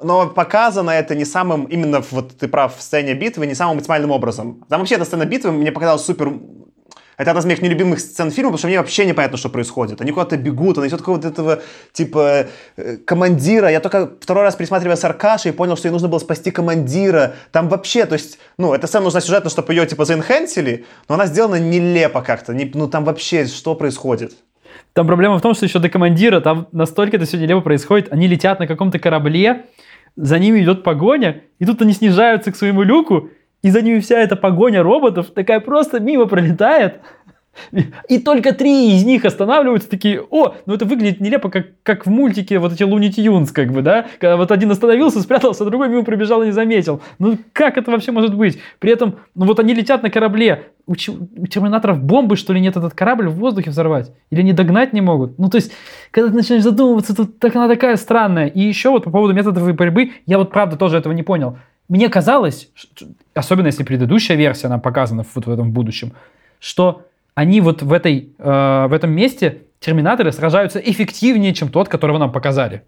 но показано это не самым, именно, вот ты прав, в сцене битвы, не самым оптимальным образом. Там вообще эта сцена битвы мне показалась супер... Это одна из моих нелюбимых сцен фильма, потому что мне вообще непонятно, что происходит. Они куда-то бегут, они все такого вот этого, типа, э, командира. Я только второй раз пересматривая с Аркашей понял, что ей нужно было спасти командира. Там вообще, то есть, ну, эта сцена нужна сюжетно, чтобы ее, типа, заинхенсили, но она сделана нелепо как-то. Не- ну, там вообще что происходит? Там проблема в том, что еще до командира там настолько это все нелепо происходит. Они летят на каком-то корабле, за ними идет погоня, и тут они снижаются к своему люку, и за ними вся эта погоня роботов такая просто мимо пролетает. И только три из них останавливаются, такие, о, ну это выглядит нелепо, как, как в мультике вот эти Луни Тюнс, как бы, да? Когда вот один остановился, спрятался, а другой мимо пробежал и не заметил. Ну как это вообще может быть? При этом, ну вот они летят на корабле, у, у терминаторов бомбы, что ли, нет этот корабль в воздухе взорвать? Или они догнать не могут? Ну то есть, когда ты начинаешь задумываться, тут так она такая странная. И еще вот по поводу методов борьбы, я вот правда тоже этого не понял. Мне казалось, особенно если предыдущая версия, она показана вот в этом будущем, что они вот в, этой, э, в этом месте, терминаторы, сражаются эффективнее, чем тот, которого нам показали.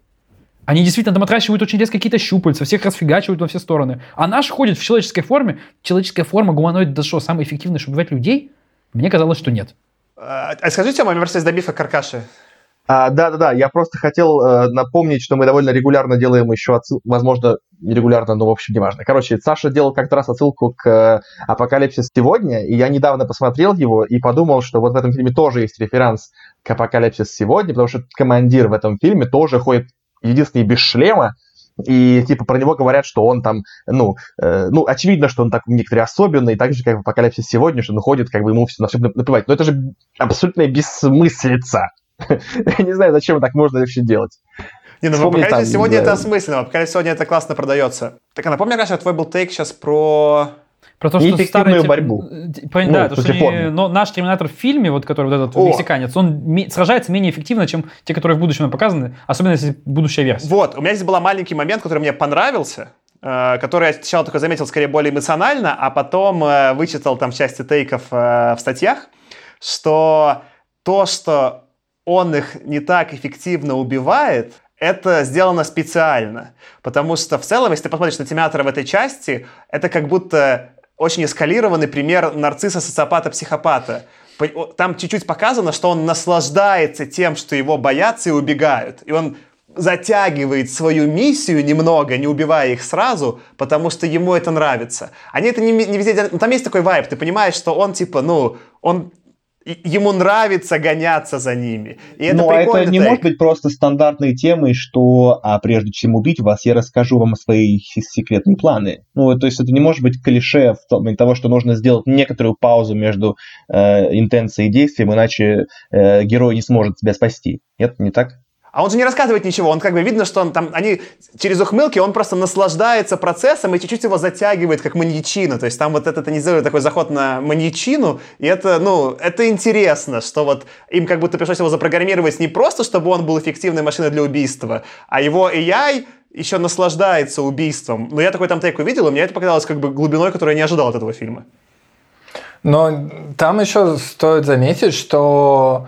Они действительно там отращивают очень резко какие-то щупальца, всех расфигачивают во все стороны. А наш ходит в человеческой форме. Человеческая форма гуманоид, да что, самая эффективная, чтобы убивать людей? Мне казалось, что нет. А а скажите, Тёма, версия добив к Аркаше. А, да-да-да, я просто хотел э, напомнить, что мы довольно регулярно делаем еще отсыл... возможно, нерегулярно, но в общем неважно. Короче, Саша делал как-то раз отсылку к э, «Апокалипсис сегодня», и я недавно посмотрел его и подумал, что вот в этом фильме тоже есть референс к «Апокалипсис сегодня», потому что командир в этом фильме тоже ходит единственный без шлема, и типа про него говорят, что он там, ну, э, ну, очевидно, что он так некоторые особенный, так же, как в «Апокалипсис сегодня», что он ходит, как бы ему все на все наплевать. Но это же абсолютная бессмыслица. Я не знаю, зачем так можно вообще делать. Не, ну в Вспомни там, сегодня да. это осмысленно, в Апокалипсисе сегодня это классно продается. Так, а напомни, Аркаша, твой был тейк сейчас про... Про то, что старый... борьбу. э, по- Ну, да, то, что они- форму. но наш терминатор в фильме, вот который вот этот О. мексиканец, он сражается менее эффективно, чем те, которые в будущем показаны, особенно если будущая версия. Вот, у меня здесь был маленький момент, который мне понравился, э, который я сначала только заметил скорее более эмоционально, а потом э, вычитал там в части тейков э, в статьях, что то, что он их не так эффективно убивает, это сделано специально. Потому что в целом, если ты посмотришь на Тимятора в этой части, это как будто очень эскалированный пример нарцисса-социопата-психопата. По- о- Там чуть-чуть показано, что он наслаждается тем, что его боятся и убегают. И он затягивает свою миссию немного, не убивая их сразу, потому что ему это нравится. Они это не, не везде. Ну, Там есть такой вайб, ты понимаешь, что он типа, ну, он ему нравится гоняться за ними. И это ну, а это не тейк. может быть просто стандартной темой, что а прежде чем убить вас, я расскажу вам свои се- секретные планы. Ну, то есть это не может быть клише в том, того, что нужно сделать некоторую паузу между э, интенцией и действием, иначе э, герой не сможет тебя спасти. Нет, не так? А он же не рассказывает ничего, он как бы видно, что он там, они через ухмылки, он просто наслаждается процессом и чуть-чуть его затягивает, как маньячина. То есть там вот этот анализирует такой заход на маньячину, и это, ну, это интересно, что вот им как будто пришлось его запрограммировать не просто, чтобы он был эффективной машиной для убийства, а его AI еще наслаждается убийством. Но я такой там тейк увидел, и мне это показалось как бы глубиной, которую я не ожидал от этого фильма. Но там еще стоит заметить, что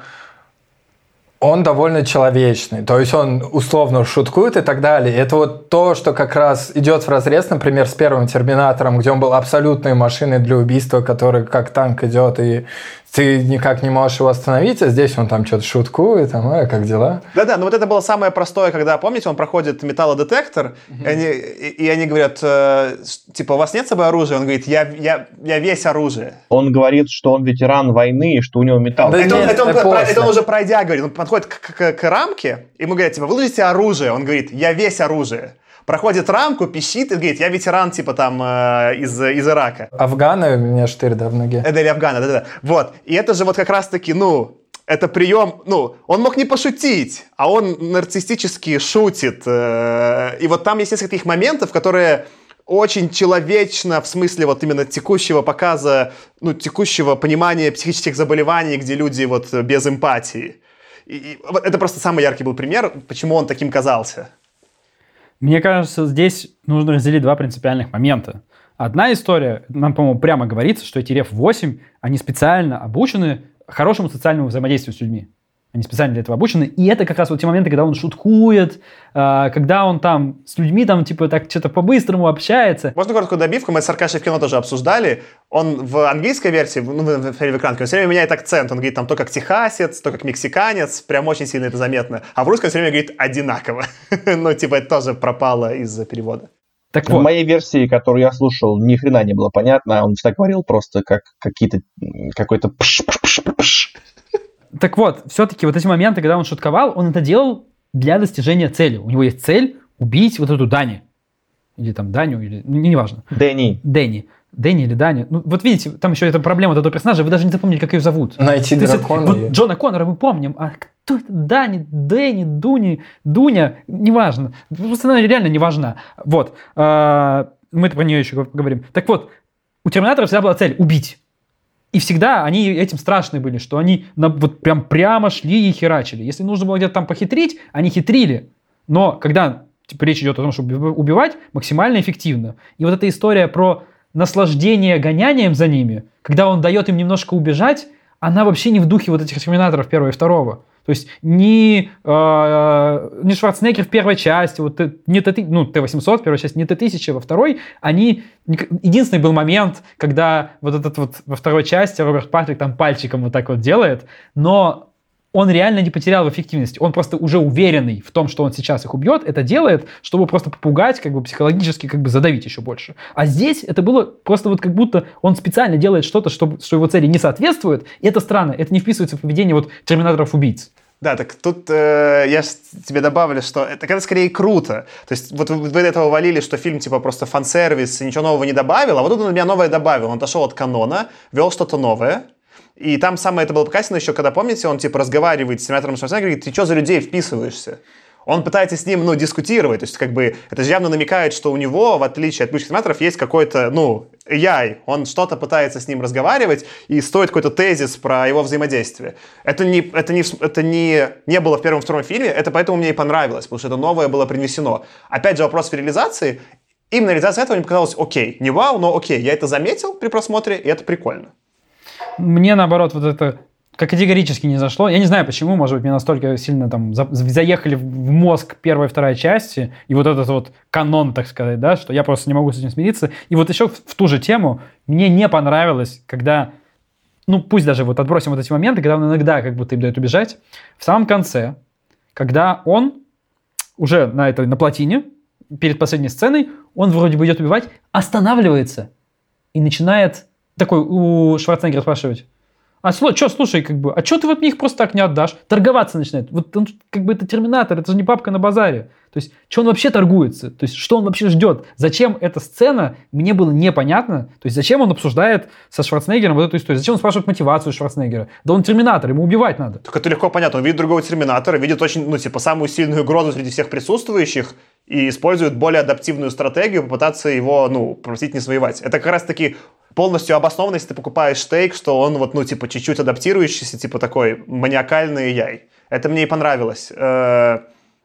он довольно человечный. То есть он условно шуткует и так далее. Это вот то, что как раз идет в разрез, например, с первым Терминатором, где он был абсолютной машиной для убийства, который как танк идет и ты никак не можешь его остановить, а здесь он там что-то шуткует, там, а, как дела? Да-да, но вот это было самое простое, когда, помните, он проходит металлодетектор, и, они, и, и они говорят, э, типа, у вас нет с собой оружия? Он говорит, я, я, я весь оружие. Он говорит, что он ветеран войны и что у него металл. Да это, он, нет, это, он, это про- это он уже пройдя говорит, он подходит к, к- к рамке, и ему говорят, типа, выложите оружие. Он говорит, я весь оружие. Проходит рамку, пищит и говорит, я ветеран, типа, там, э, из, из Ирака. Афганы у меня штырь, да, в ноге. Это или Афгана, да-да-да. Вот. И это же вот как раз-таки, ну, это прием, ну, он мог не пошутить, а он нарциссически шутит. э, И вот там есть несколько таких моментов, которые очень человечно в смысле вот именно текущего показа, ну, текущего понимания психических заболеваний, где люди вот без эмпатии. И, и это просто самый яркий был пример, почему он таким казался. Мне кажется, здесь нужно разделить два принципиальных момента. Одна история, нам, по-моему, прямо говорится, что эти РЕФ-8, они специально обучены хорошему социальному взаимодействию с людьми. Они специально для этого обучены. И это как раз вот те моменты, когда он шуткует, а, когда он там с людьми там типа так что-то по-быстрому общается. Можно короткую добивку? Мы с Аркашей в кино тоже обсуждали. Он в английской версии, ну, в, в, в экранке, он все время меняет акцент. Он говорит там то как техасец, то как мексиканец. Прям очень сильно это заметно. А в русском все время говорит одинаково. ну, типа, это тоже пропало из-за перевода. Так В вот, моей версии, которую я слушал, ни хрена не было понятно. Он всегда говорил просто как какие-то какой-то пш-пш-пш-пш. Так вот, все-таки вот эти моменты, когда он шутковал, он это делал для достижения цели. У него есть цель убить вот эту Дани. Или там Даню, или... ну, неважно. Дэнни. Дэнни. Дэнни или Дани. Ну, вот видите, там еще эта проблема вот этого персонажа, вы даже не запомнили, как ее зовут. Найти То есть дракона. вот и- Джона Коннора мы помним, а кто это? Дани, Дэнни, Дуни, Дуня, неважно. Просто она реально не важна. Вот. А, Мы про нее еще поговорим. Так вот, у Терминатора всегда была цель – убить. И всегда они этим страшны были, что они на- вот прям прямо шли и херачили. Если нужно было где-то там похитрить, они хитрили. Но когда типа, речь идет о том, чтобы уби- убивать, максимально эффективно. И вот эта история про наслаждение гонянием за ними, когда он дает им немножко убежать, она вообще не в духе вот этих терминаторов первого и второго. То есть ни, э, ни Шварценеггер в первой части, вот, Т- не Т, ну, Т-800 в первой части, не Т-1000 во второй, они... Единственный был момент, когда вот этот вот во второй части Роберт Патрик там пальчиком вот так вот делает, но он реально не потерял в эффективности. Он просто уже уверенный в том, что он сейчас их убьет, это делает, чтобы просто попугать, как бы психологически как бы задавить еще больше. А здесь это было просто вот как будто он специально делает что-то, что, что его цели не соответствует, и это странно, это не вписывается в поведение вот терминаторов-убийц. Да, так тут э, я тебе добавлю, что это, это скорее круто. То есть вот вы, вы до этого валили, что фильм типа просто фан-сервис, ничего нового не добавил, а вот тут он меня новое добавил. Он отошел от канона, вел что-то новое. И там самое это было показано еще, когда, помните, он типа разговаривает с сенатором Шварценеггером говорит, ты что за людей вписываешься? Он пытается с ним, ну, дискутировать, то есть, как бы, это же явно намекает, что у него, в отличие от бывших сенаторов, есть какой-то, ну, AI, он что-то пытается с ним разговаривать, и стоит какой-то тезис про его взаимодействие. Это не, это не, это не, не было в первом и втором фильме, это поэтому мне и понравилось, потому что это новое было принесено. Опять же, вопрос в реализации, именно реализация этого мне показалась окей. Не вау, но окей, я это заметил при просмотре, и это прикольно. Мне, наоборот, вот это категорически не зашло. Я не знаю, почему, может быть, мне настолько сильно там за- заехали в мозг первая и вторая части, и вот этот вот канон, так сказать, да, что я просто не могу с этим смириться. И вот еще в, в ту же тему мне не понравилось, когда, ну, пусть даже вот отбросим вот эти моменты, когда он иногда как будто им дает убежать, в самом конце, когда он уже на этой, на плотине, перед последней сценой, он вроде бы идет убивать, останавливается и начинает такой у Шварценеггера спрашивать, а что, слушай, как бы, а что ты вот мне их просто так не отдашь? Торговаться начинает. Вот он как бы это терминатор, это же не папка на базаре. То есть, что он вообще торгуется? То есть, что он вообще ждет? Зачем эта сцена, мне было непонятно. То есть, зачем он обсуждает со Шварценеггером вот эту историю? Зачем он спрашивает мотивацию Шварценеггера? Да он терминатор, ему убивать надо. Так это легко понятно. Он видит другого терминатора, видит очень, ну, типа, самую сильную угрозу среди всех присутствующих и использует более адаптивную стратегию попытаться его, ну, попросить не своевать. Это как раз-таки полностью обоснованно, если ты покупаешь стейк, что он вот, ну, типа, чуть-чуть адаптирующийся, типа, такой маниакальный яй. Это мне и понравилось. Э,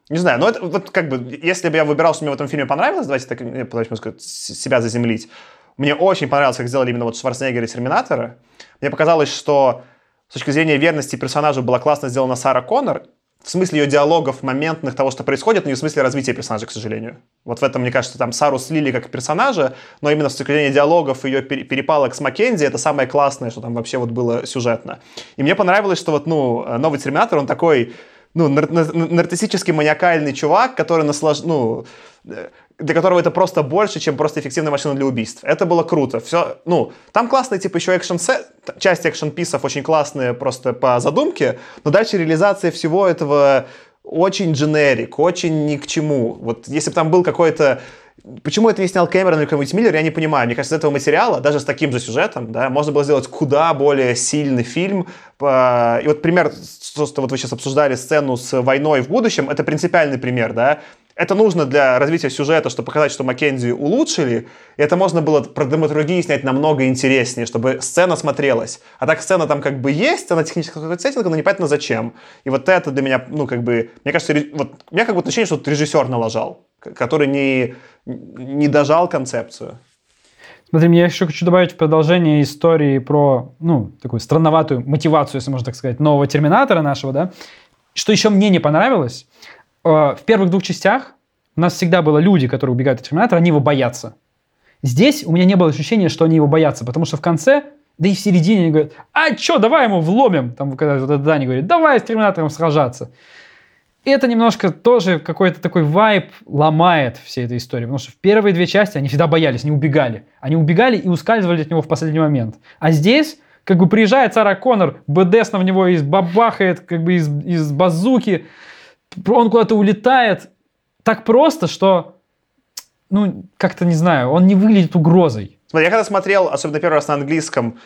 Не знаю, но это вот как бы, если бы я выбирал, что мне в этом фильме понравилось, давайте так, я сказать, себя заземлить. Мне очень понравилось, как сделали именно вот Шварценеггер и Терминатора. Мне показалось, что с точки зрения верности персонажу была классно сделана Сара Коннор, в смысле ее диалогов моментных, того, что происходит, но не в смысле развития персонажа, к сожалению. Вот в этом, мне кажется, там Сару слили как персонажа, но именно в стеклении диалогов ее перепалок с Маккензи это самое классное, что там вообще вот было сюжетно. И мне понравилось, что вот, ну, новый Терминатор, он такой, ну, нар- нар- нарциссический маниакальный чувак, который наслаж... ну, для которого это просто больше, чем просто эффективная машина для убийств. Это было круто. Все, ну, там классные, типа, еще экшен часть экшен-писов очень классные просто по задумке, но дальше реализация всего этого очень дженерик, очень ни к чему. Вот если бы там был какой-то Почему это не снял Кэмерон или какой-нибудь Миллер, я не понимаю. Мне кажется, из этого материала, даже с таким же сюжетом, да, можно было сделать куда более сильный фильм. И вот пример, что вот вы сейчас обсуждали сцену с войной в будущем, это принципиальный пример, да. Это нужно для развития сюжета, чтобы показать, что Маккензи улучшили. И это можно было про драматургии снять намного интереснее, чтобы сцена смотрелась. А так сцена там как бы есть, она технически какой-то сеттинг, но непонятно зачем. И вот это для меня, ну как бы, мне кажется, вот, у меня как бы ощущение, что режиссер налажал, который не, не дожал концепцию. Смотри, я еще хочу добавить в продолжение истории про, ну, такую странноватую мотивацию, если можно так сказать, нового Терминатора нашего, да. Что еще мне не понравилось, в первых двух частях у нас всегда было люди, которые убегают от Терминатора, они его боятся. Здесь у меня не было ощущения, что они его боятся, потому что в конце, да и в середине они говорят, а что, давай ему вломим, там, когда вот Дани говорит, давай с Терминатором сражаться. И это немножко тоже какой-то такой вайб ломает всей этой истории, потому что в первые две части они всегда боялись, они убегали. Они убегали и ускальзывали от него в последний момент. А здесь как бы приезжает Сара Коннор, БДС на в него из бабахает, как бы из, из базуки, он куда-то улетает так просто, что, ну, как-то не знаю, он не выглядит угрозой. Смотри, я когда смотрел, особенно первый раз на английском,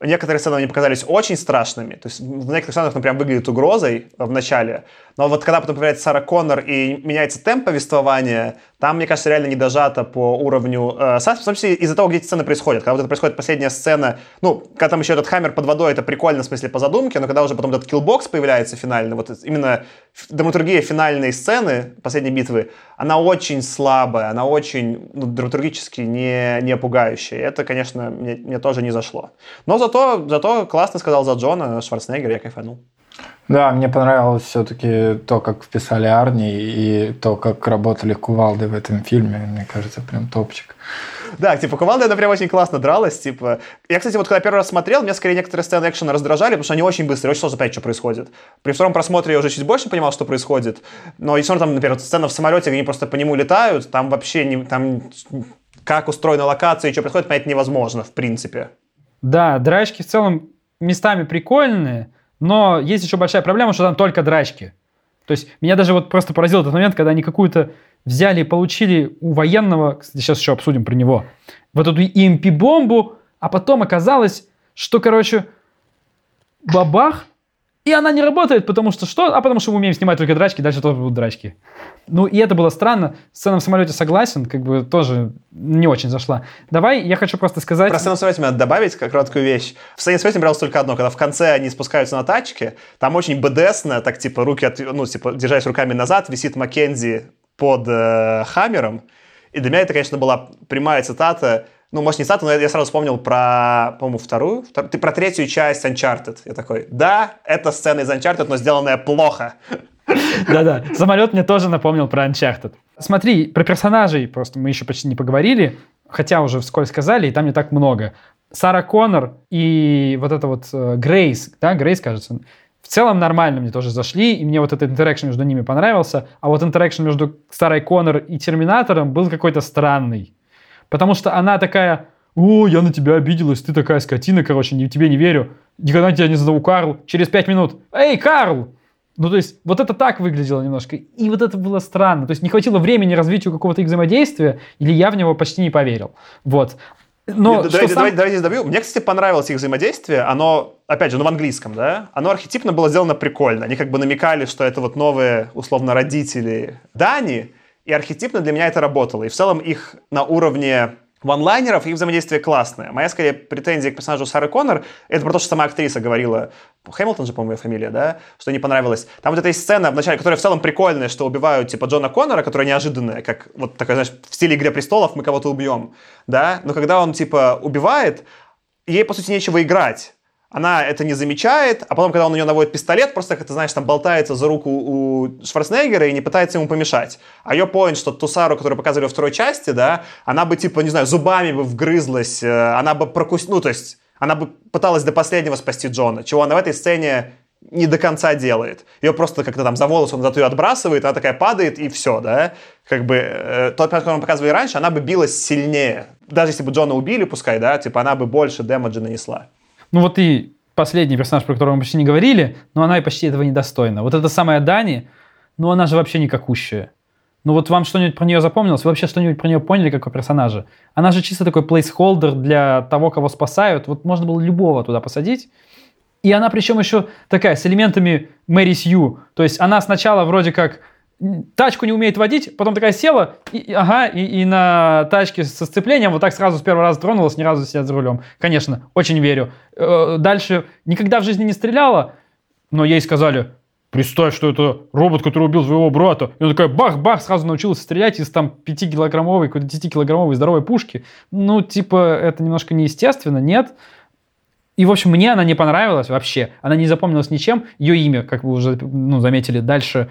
некоторые сцены мне показались очень страшными. То есть в некоторых сценах он прям выглядит угрозой в начале. Но вот когда потом появляется Сара Коннор и меняется темп повествования, там, мне кажется, реально не дожато по уровню э, числе из-за того, где эти сцены происходят. Когда вот это происходит последняя сцена, ну, когда там еще этот хаммер под водой, это прикольно, в смысле, по задумке, но когда уже потом этот killbox появляется финальный, вот именно драматургия финальной сцены последней битвы, она очень слабая, она очень ну, драматургически не, не пугающая. Это, конечно, мне, мне тоже не зашло. Но зато, зато классно сказал за Джона Шварценеггер, я кайфанул. Да, мне понравилось все-таки то, как вписали Арни и то, как работали кувалды в этом фильме. Мне кажется, прям топчик. Да, типа, кувалда это прям очень классно дралась, типа. Я, кстати, вот когда первый раз смотрел, меня скорее некоторые сцены экшена раздражали, потому что они очень быстрые, очень сложно понять, что происходит. При втором просмотре я уже чуть больше понимал, что происходит. Но если там, например, сцена в самолете, где они просто по нему летают, там вообще не, там как устроена локация и что происходит, понять невозможно, в принципе. Да, драчки в целом местами прикольные, но есть еще большая проблема, что там только драчки. То есть меня даже вот просто поразил этот момент, когда они какую-то взяли и получили у военного, кстати, сейчас еще обсудим про него, вот эту EMP-бомбу, а потом оказалось, что, короче, бабах, и она не работает, потому что что? А потому что мы умеем снимать только драчки, дальше тоже будут драчки. Ну, и это было странно. Сцена в самолете согласен, как бы тоже не очень зашла. Давай, я хочу просто сказать... Про сцену в самолете надо добавить как короткую вещь. В сцене в самолете нравилось только одно, когда в конце они спускаются на тачке, там очень БДСно, так типа руки, от, ну, типа, держась руками назад, висит Маккензи под э, Хаммером. И для меня это, конечно, была прямая цитата ну, может, не цитата, но я сразу вспомнил про, по-моему, вторую, втор... ты про третью часть Uncharted. Я такой, да, это сцена из Uncharted, но сделанная плохо. Да-да, самолет мне тоже напомнил про Uncharted. Смотри, про персонажей просто мы еще почти не поговорили, хотя уже вскользь сказали, и там не так много. Сара Коннор и вот это вот э, Грейс, да, Грейс, кажется, в целом нормально мне тоже зашли, и мне вот этот interaction между ними понравился, а вот interaction между Сарой Коннор и Терминатором был какой-то странный. Потому что она такая, о, я на тебя обиделась, ты такая скотина, короче, не, тебе не верю. Никогда тебя не зову Карл. Через пять минут, эй, Карл! Ну, то есть, вот это так выглядело немножко. И вот это было странно. То есть, не хватило времени развитию какого-то их взаимодействия, или я в него почти не поверил. Вот. Но Нет, давайте, сам... давайте, давайте добью. Мне, кстати, понравилось их взаимодействие. Оно, опять же, ну в английском, да? Оно архетипно было сделано прикольно. Они как бы намекали, что это вот новые, условно, родители Дани, и архетипно для меня это работало. И в целом их на уровне ванлайнеров, их взаимодействие классное. Моя, скорее, претензия к персонажу Сары Коннор, это про то, что сама актриса говорила, Хэмилтон же, по-моему, ее фамилия, да, что не понравилось. Там вот эта сцена в начале, которая в целом прикольная, что убивают, типа, Джона Коннора, которая неожиданная, как вот такая, знаешь, в стиле «Игры престолов» мы кого-то убьем, да, но когда он, типа, убивает, ей, по сути, нечего играть она это не замечает, а потом, когда он на нее наводит пистолет, просто, как ты знаешь, там болтается за руку у Шварценеггера и не пытается ему помешать. А ее поинт, что ту Сару, которую показывали во второй части, да, она бы, типа, не знаю, зубами бы вгрызлась, э, она бы прокусила, ну, то есть, она бы пыталась до последнего спасти Джона, чего она в этой сцене не до конца делает. Ее просто как-то там за волосы он зато ее отбрасывает, она такая падает, и все, да. Как бы э, тот, который мы показывали раньше, она бы билась сильнее. Даже если бы Джона убили, пускай, да, типа она бы больше дэмэджа нанесла. Ну вот и последний персонаж, про которого мы почти не говорили, но она и почти этого недостойна. Вот эта самая Дани, ну она же вообще никакущая. Ну вот вам что-нибудь про нее запомнилось? Вы вообще что-нибудь про нее поняли, как про персонажа? Она же чисто такой плейсхолдер для того, кого спасают. Вот можно было любого туда посадить. И она причем еще такая, с элементами Мэри Сью. То есть она сначала вроде как тачку не умеет водить, потом такая села, и, ага, и, и на тачке со сцеплением вот так сразу с первого раза тронулась, ни разу сидят за рулем. Конечно, очень верю. Э, дальше никогда в жизни не стреляла, но ей сказали, представь, что это робот, который убил твоего брата. И он такой бах-бах, сразу научился стрелять из там 5-килограммовой, какой-то 10-килограммовой здоровой пушки. Ну, типа, это немножко неестественно, нет? И, в общем, мне она не понравилась вообще. Она не запомнилась ничем. Ее имя, как вы уже ну, заметили, дальше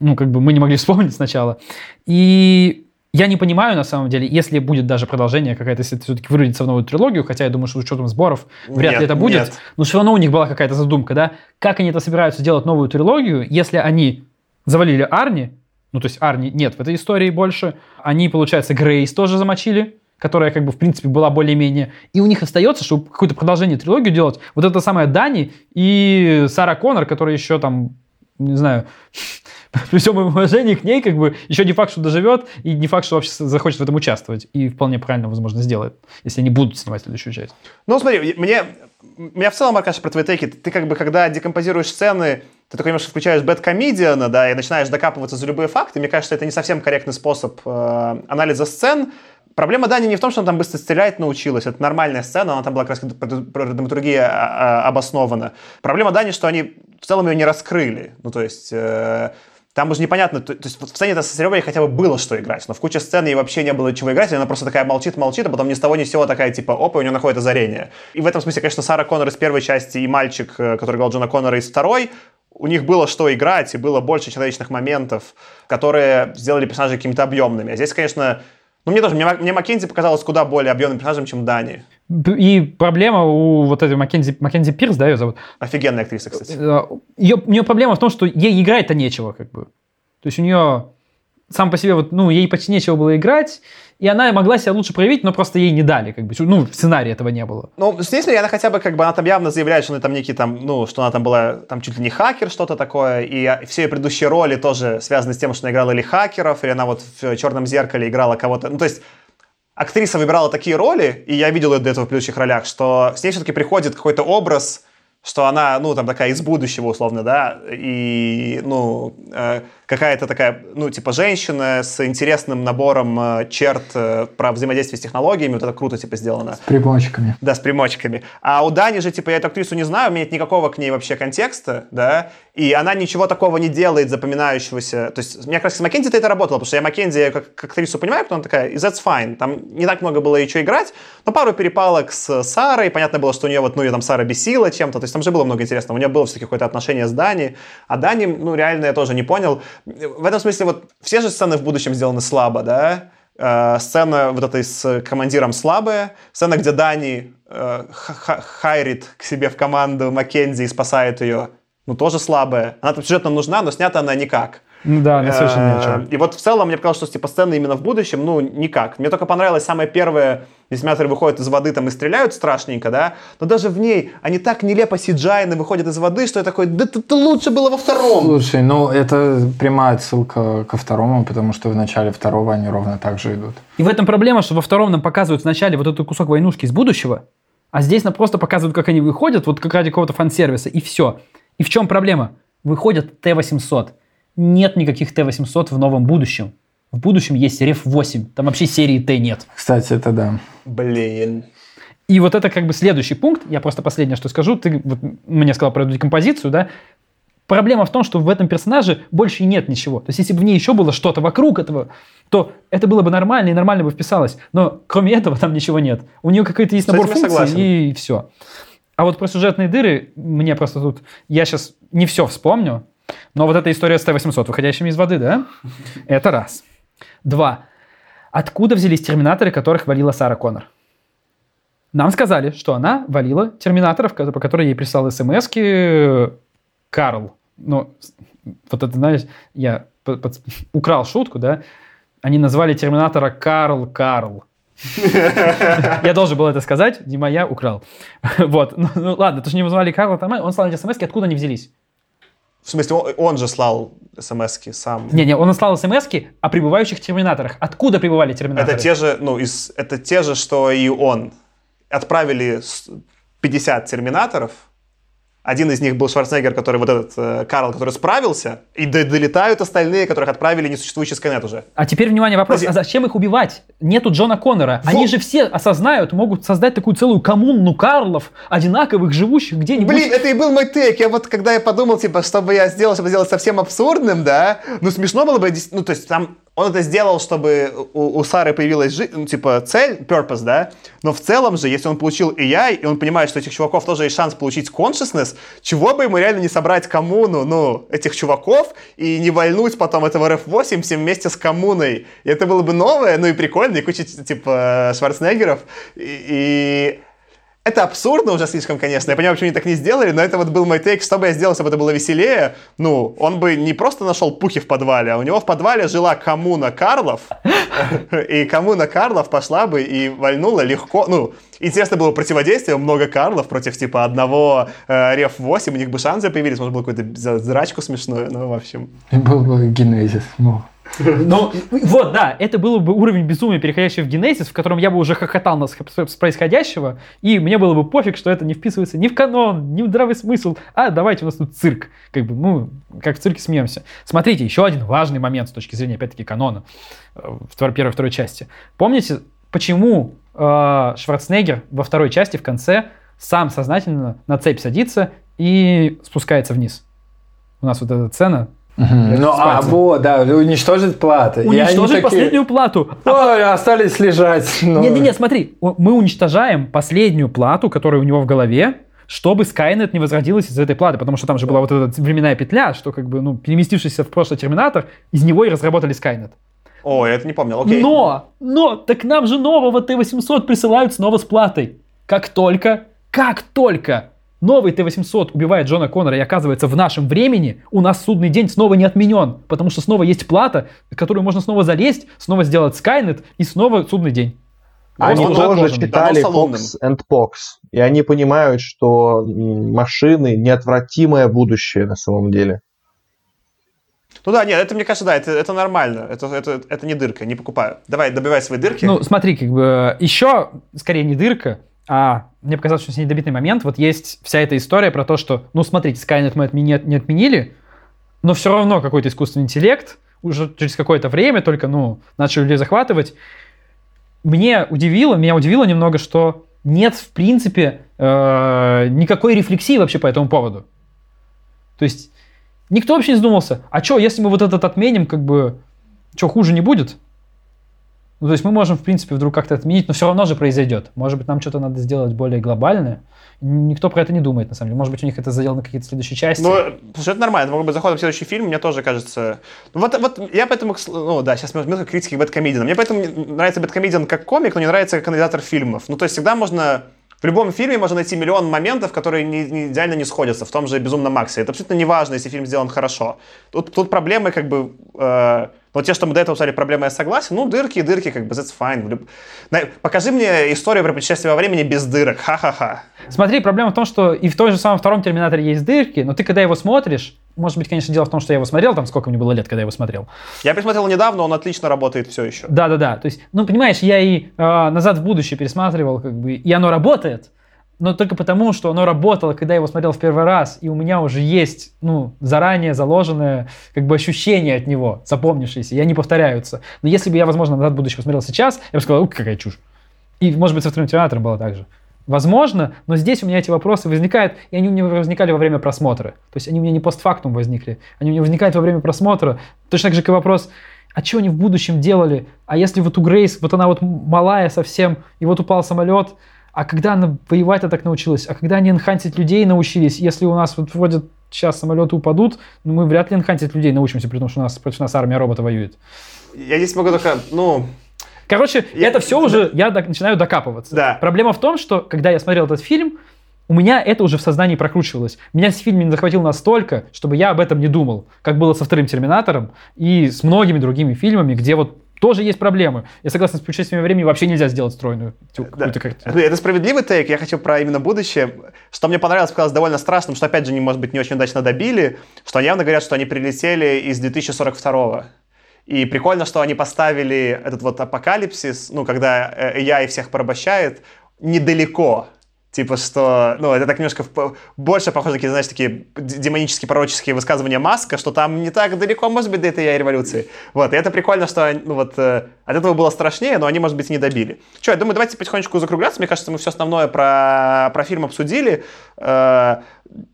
ну, как бы мы не могли вспомнить сначала. И я не понимаю, на самом деле, если будет даже продолжение какая-то, если это все-таки выродится в новую трилогию, хотя я думаю, что с учетом сборов вряд Нет, ли это будет, нет. но все равно у них была какая-то задумка, да? Как они это собираются делать новую трилогию, если они завалили Арни, ну, то есть Арни нет в этой истории больше, они, получается, Грейс тоже замочили, которая, как бы, в принципе, была более-менее. И у них остается, чтобы какое-то продолжение трилогию делать, вот это самая Дани и Сара Коннор, которая еще там, не знаю, при всем моем уважении к ней, как бы, еще не факт, что доживет, и не факт, что вообще захочет в этом участвовать. И вполне правильно, возможно, сделает, если они будут снимать следующую часть. Ну, смотри, мне, меня в целом, Аркаша, про твои теки, ты как бы, когда декомпозируешь сцены, ты такой немножко включаешь бэткомедиана, да, и начинаешь докапываться за любые факты, мне кажется, это не совсем корректный способ э, анализа сцен. Проблема Дани не в том, что она там быстро стрелять научилась, это нормальная сцена, она там была как раз драматургия а, а, обоснована. Проблема Дани, что они в целом ее не раскрыли, ну, то есть... Э, там уже непонятно, то, то есть в сцене с Серегой хотя бы было что играть, но в куче сцен ей вообще не было чего играть, и она просто такая молчит-молчит, а потом ни с того ни с сего такая типа, опа, у нее находит озарение. И в этом смысле, конечно, Сара Коннор из первой части и мальчик, э, который играл Джона Коннора из второй, у них было что играть, и было больше человечных моментов, которые сделали персонажей какими-то объемными. А здесь, конечно, ну мне тоже, мне, мне Маккензи показалось куда более объемным персонажем, чем Дани. И проблема у вот этой Маккензи, Маккензи Пирс, да, ее зовут? Офигенная актриса, кстати. Ее, у нее проблема в том, что ей играть-то нечего, как бы. То есть у нее сам по себе, вот, ну, ей почти нечего было играть, и она могла себя лучше проявить, но просто ей не дали, как бы, ну, в сценарии этого не было. Ну, здесь ли она хотя бы, как бы, она там явно заявляет, что она там некий там, ну, что она там была, там чуть ли не хакер, что-то такое, и все ее предыдущие роли тоже связаны с тем, что она играла или хакеров, или она вот в «Черном зеркале» играла кого-то, ну, то есть актриса выбирала такие роли, и я видел ее до этого в предыдущих ролях, что с ней все-таки приходит какой-то образ, что она, ну, там такая из будущего, условно, да, и, ну, э, какая-то такая, ну, типа, женщина с интересным набором э, черт э, про взаимодействие с технологиями, вот это круто, типа, сделано. С примочками. Да, с примочками. А у Дани же, типа, я эту актрису не знаю, у меня нет никакого к ней вообще контекста, да, и она ничего такого не делает запоминающегося. То есть, мне как раз с Маккензи это работало, потому что я Маккензи как, как актрису понимаю, кто она такая, и that's fine. Там не так много было еще играть, но пару перепалок с Сарой, понятно было, что у нее вот, ну, ее там Сара бесила чем-то, то есть там же было много интересного. У нее было все-таки какое-то отношение с Дани, а Дани, ну, реально я тоже не понял в этом смысле вот все же сцены в будущем сделаны слабо, да? Э, сцена вот этой с командиром слабая, сцена, где Дани э, хайрит к себе в команду Маккензи и спасает ее, ну тоже слабая. Она там сюжетно нужна, но снята она никак. Ну да, она совершенно ни о чем. И вот в целом мне показалось, что типа сцены именно в будущем, ну никак. Мне только понравилась самая первая, где сенаторы выходят из воды там и стреляют страшненько, да, но даже в ней они так нелепо сиджайны выходят из воды, что я такой, да это лучше было во втором. Слушай, ну это прямая отсылка ко второму, потому что в начале второго они ровно так же идут. И в этом проблема, что во втором нам показывают вначале вот этот кусок войнушки из будущего, а здесь нам просто показывают, как они выходят, вот как ради какого-то фан-сервиса, и все. И в чем проблема? Выходят Т-800 нет никаких Т-800 в новом будущем. В будущем есть Реф-8. Там вообще серии Т нет. Кстати, это да. Блин. И вот это как бы следующий пункт. Я просто последнее, что скажу. Ты вот мне сказал про эту декомпозицию, да? Проблема в том, что в этом персонаже больше нет ничего. То есть, если бы в ней еще было что-то вокруг этого, то это было бы нормально и нормально бы вписалось. Но кроме этого там ничего нет. У нее какой-то есть набор я согласен. функций и все. А вот про сюжетные дыры, мне просто тут... Я сейчас не все вспомню, но вот эта история с Т-800, выходящими из воды, да? Это раз. Два. Откуда взялись терминаторы, которых валила Сара Коннор? Нам сказали, что она валила терминаторов, по которой ей прислал смс Карл. Ну, вот это, знаешь, я по- под- украл шутку, да? Они назвали терминатора Карл Карл. Я должен был это сказать, не моя, украл. Вот, ну, ну ладно, то, что не назвали Карла, он слал эти смс откуда они взялись? В смысле, он, он же слал смс сам. Не-не, он слал смс о прибывающих терминаторах. Откуда прибывали терминаторы? Это те же, ну, из, это те же, что и он. Отправили с- 50 терминаторов. Один из них был Шварценеггер, который вот этот э, Карл, который справился, и до- долетают остальные, которых отправили несуществующий Скайнет уже. А теперь, внимание, вопрос. Подожди. А зачем их убивать? Нету Джона Коннора. Они Вот. же все осознают, могут создать такую целую коммуну Карлов, одинаковых, живущих где-нибудь. Блин, это и был мой тейк. Я вот, когда я подумал, типа, чтобы я сделал, чтобы сделать совсем абсурдным, да, ну, смешно было бы, ну, то есть, там, он это сделал, чтобы у, у Сары появилась, жи- ну, типа, цель, purpose, да, но в целом же, если он получил AI, и он понимает, что этих чуваков тоже есть шанс получить consciousness, чего бы ему реально не собрать коммуну, ну, этих чуваков, и не вальнуть потом этого RF-8 всем вместе с коммуной. И это было бы новое, ну, и прикольно, и куча, типа, Шварценеггеров, и... и это абсурдно уже слишком, конечно. Я понимаю, почему они так не сделали, но это вот был мой тейк. Что бы я сделал, чтобы это было веселее? Ну, он бы не просто нашел пухи в подвале, а у него в подвале жила коммуна Карлов. И коммуна Карлов пошла бы и вальнула легко. Ну, интересно было противодействие. Много Карлов против, типа, одного э, Рев-8. У них бы шансы появились. Можно было какую-то зрачку смешную. Ну, в общем. Был бы генезис. Ну, Ну, вот, да, это был бы уровень безумия, переходящий в генезис, в котором я бы уже хохотал на с происходящего, и мне было бы пофиг, что это не вписывается ни в канон, ни в здравый смысл, а давайте у нас тут цирк. Как бы, ну, как в цирке смеемся. Смотрите, еще один важный момент с точки зрения, опять-таки, канона э, в первой второй части. Помните, почему э, Шварценеггер во второй части в конце сам сознательно на цепь садится и спускается вниз? У нас вот эта сцена. Ну а вот, да, уничтожить платы. Уничтожить такие, последнюю плату. Ой, остались лежать. Ну, Не-не-не, смотри, мы уничтожаем последнюю плату, которая у него в голове, чтобы Skynet не возродилась из этой платы, потому что там же была вот эта временная петля, что как бы, ну, переместившийся в прошлый Терминатор, из него и разработали Skynet. О, я это не помнил. Окей. Но, но, так нам же нового Т-800 присылают снова с платой. Как только, как только новый Т-800 убивает Джона Коннора и оказывается в нашем времени, у нас судный день снова не отменен, потому что снова есть плата, в которую можно снова залезть, снова сделать Skynet и снова судный день. Они Он тоже должен читали. Fox and Pox, и они понимают, что машины неотвратимое будущее на самом деле. Ну да, нет, это мне кажется, да, это, это нормально. Это, это, это не дырка, не покупаю. Давай, добивай свои дырки. Ну, смотри, как бы еще, скорее, не дырка, а мне показалось, что с недобитый момент. Вот есть вся эта история про то, что, ну, смотрите, Skynet мы отмени- не отменили, но все равно какой-то искусственный интеллект уже через какое-то время только, ну, начали людей захватывать. Мне удивило, меня удивило немного, что нет, в принципе, э, никакой рефлексии вообще по этому поводу. То есть никто вообще не задумался, а что, если мы вот этот отменим, как бы, что, хуже не будет? Ну, то есть мы можем, в принципе, вдруг как-то отменить, но все равно же произойдет. Может быть, нам что-то надо сделать более глобальное. Никто про это не думает, на самом деле. Может быть, у них это заделано на какие-то следующие части. Ну, слушай, это нормально. Мог быть заходом в следующий фильм, мне тоже кажется... Ну, вот, вот я поэтому... Ну, да, сейчас минутка критики к Бэткомедиану. Мне поэтому нравится Бэткомедиан как комик, но не нравится как анализатор фильмов. Ну, то есть всегда можно... В любом фильме можно найти миллион моментов, которые не, не- идеально не сходятся, в том же «Безумном Максе». Это абсолютно не важно, если фильм сделан хорошо. Тут, тут проблемы как бы... э, вот те, что мы до этого сказали, проблемы я согласен. Ну, дырки и дырки, как бы, that's fine. Люб- Покажи мне историю про путешествие во времени без дырок. Ха-ха-ха. Смотри, проблема в том, что и в том же самом втором Терминаторе есть дырки, но ты, когда его смотришь, может быть, конечно, дело в том, что я его смотрел, там сколько мне было лет, когда я его смотрел. Я пересмотрел недавно, он отлично работает все еще. Да-да-да, то есть, ну, понимаешь, я и э, «Назад в будущее» пересматривал, как бы, и оно работает, но только потому, что оно работало, когда я его смотрел в первый раз, и у меня уже есть, ну, заранее заложенное, как бы, ощущение от него, запомнившееся, и они повторяются. Но если бы я, возможно, «Назад в будущее» посмотрел сейчас, я бы сказал, ух, какая чушь. И, может быть, со вторым Терминатором было так же. Возможно, но здесь у меня эти вопросы возникают, и они у меня возникали во время просмотра. То есть они у меня не постфактум возникли, они у меня возникают во время просмотра. Точно так же, как и вопрос, а что они в будущем делали? А если вот у Грейс, вот она вот малая совсем, и вот упал самолет, а когда она воевать так научилась, а когда они энхансить людей научились, если у нас вот вроде сейчас самолеты упадут, ну мы вряд ли энхансить людей научимся, при том, что у нас против нас армия робота воюет. Я здесь могу только, ну, Короче, Я- это все уже, я док- начинаю докапываться. Да. Проблема в том, что когда я смотрел этот фильм, у меня это уже в сознании прокручивалось. Меня фильм не захватил настолько, чтобы я об этом не думал, как было со вторым Терминатором и с многими другими фильмами, где вот тоже есть проблемы. Я согласен, с путешествием во времени вообще нельзя сделать стройную Да. картину. Это, справедливый тейк, я хочу про именно будущее. Что мне понравилось, показалось довольно страшным, что опять же, не, может быть, не очень удачно добили, что явно говорят, что они прилетели из 2042 И прикольно, что они поставили этот вот апокалипсис, ну, когда э, AI всех порабощает, недалеко. Типа, что, ну, это так немножко больше похоже на какие, знаешь, такие демонические пророческие высказывания Маска, что там не так далеко, может быть, до этой AI-революции. Вот, и это прикольно, что, ну, вот, э, от этого было страшнее, но они, может быть, не добили. Че, я думаю, давайте потихонечку закругляться. Мне кажется, мы все основное про, про фильм обсудили. Э,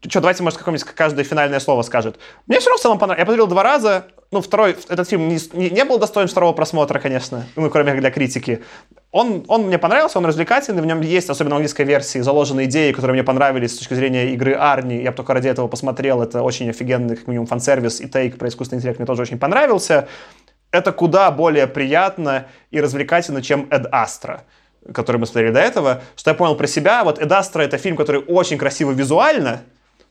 Че, давайте, может, какое-нибудь каждое финальное слово скажет. Мне все равно в целом понравилось. Я посмотрел два раза. Ну, второй, этот фильм не, не, не был достоин второго просмотра, конечно, ну, кроме как для критики. Он, он мне понравился, он развлекательный, в нем есть, особенно в английской версии, заложены идеи, которые мне понравились с точки зрения игры Арни. Я бы только ради этого посмотрел. Это очень офигенный, как минимум, фан-сервис и тейк про искусственный интеллект мне тоже очень понравился. Это куда более приятно и развлекательно, чем Эд Астра который мы смотрели до этого, что я понял про себя. Вот Эд Астра это фильм, который очень красиво визуально,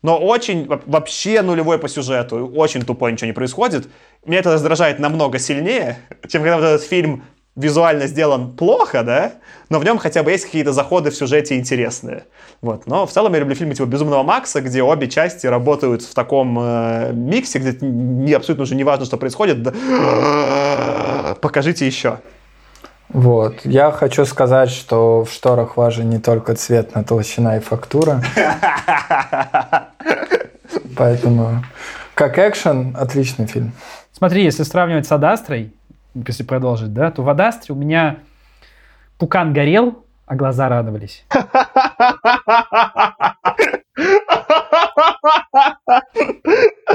но очень во- вообще нулевой по сюжету, очень тупой, ничего не происходит. Меня это раздражает намного сильнее, чем когда вот этот фильм визуально сделан плохо, да, но в нем хотя бы есть какие-то заходы в сюжете интересные. Вот. Но в целом я люблю фильмы типа «Безумного Макса», где обе части работают в таком э, миксе, где не, абсолютно уже не важно, что происходит. да. Покажите еще. Вот. Я хочу сказать, что в шторах важен не только цвет, но толщина и фактура. Поэтому, как экшен, отличный фильм. Смотри, если сравнивать с Адастрой, если продолжить, да, то в Адастре у меня пукан горел, а глаза радовались.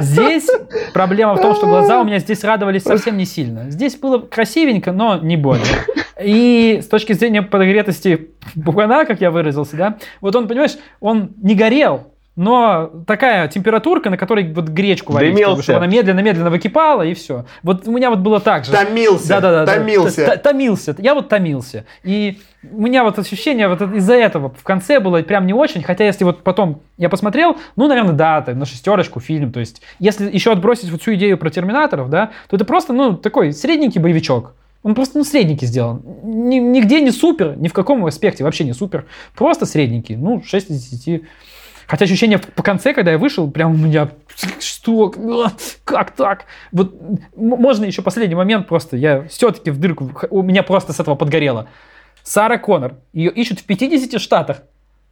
Здесь проблема в том, что глаза у меня здесь радовались совсем не сильно. Здесь было красивенько, но не более. И с точки зрения подогретости пукана, как я выразился, да, вот он, понимаешь, он не горел, но такая температурка, на которой вот гречку варить, Дымился. чтобы она медленно-медленно выкипала, и все. Вот у меня вот было так же. Томился, Да-да-да. томился. Т- т- Томился. Я вот томился. И у меня вот ощущение вот из-за этого в конце было прям не очень, хотя если вот потом я посмотрел, ну, наверное, да, на шестерочку фильм, то есть если еще отбросить вот всю идею про терминаторов, да, то это просто, ну, такой средненький боевичок. Он просто, ну, средненький сделан. Ни- нигде не супер, ни в каком аспекте вообще не супер. Просто средненький. Ну, 6 из 10. Хотя ощущение по конце, когда я вышел, прям у меня что, как так? Вот можно еще последний момент просто, я все-таки в дырку, у меня просто с этого подгорело. Сара Коннор, ее ищут в 50 штатах,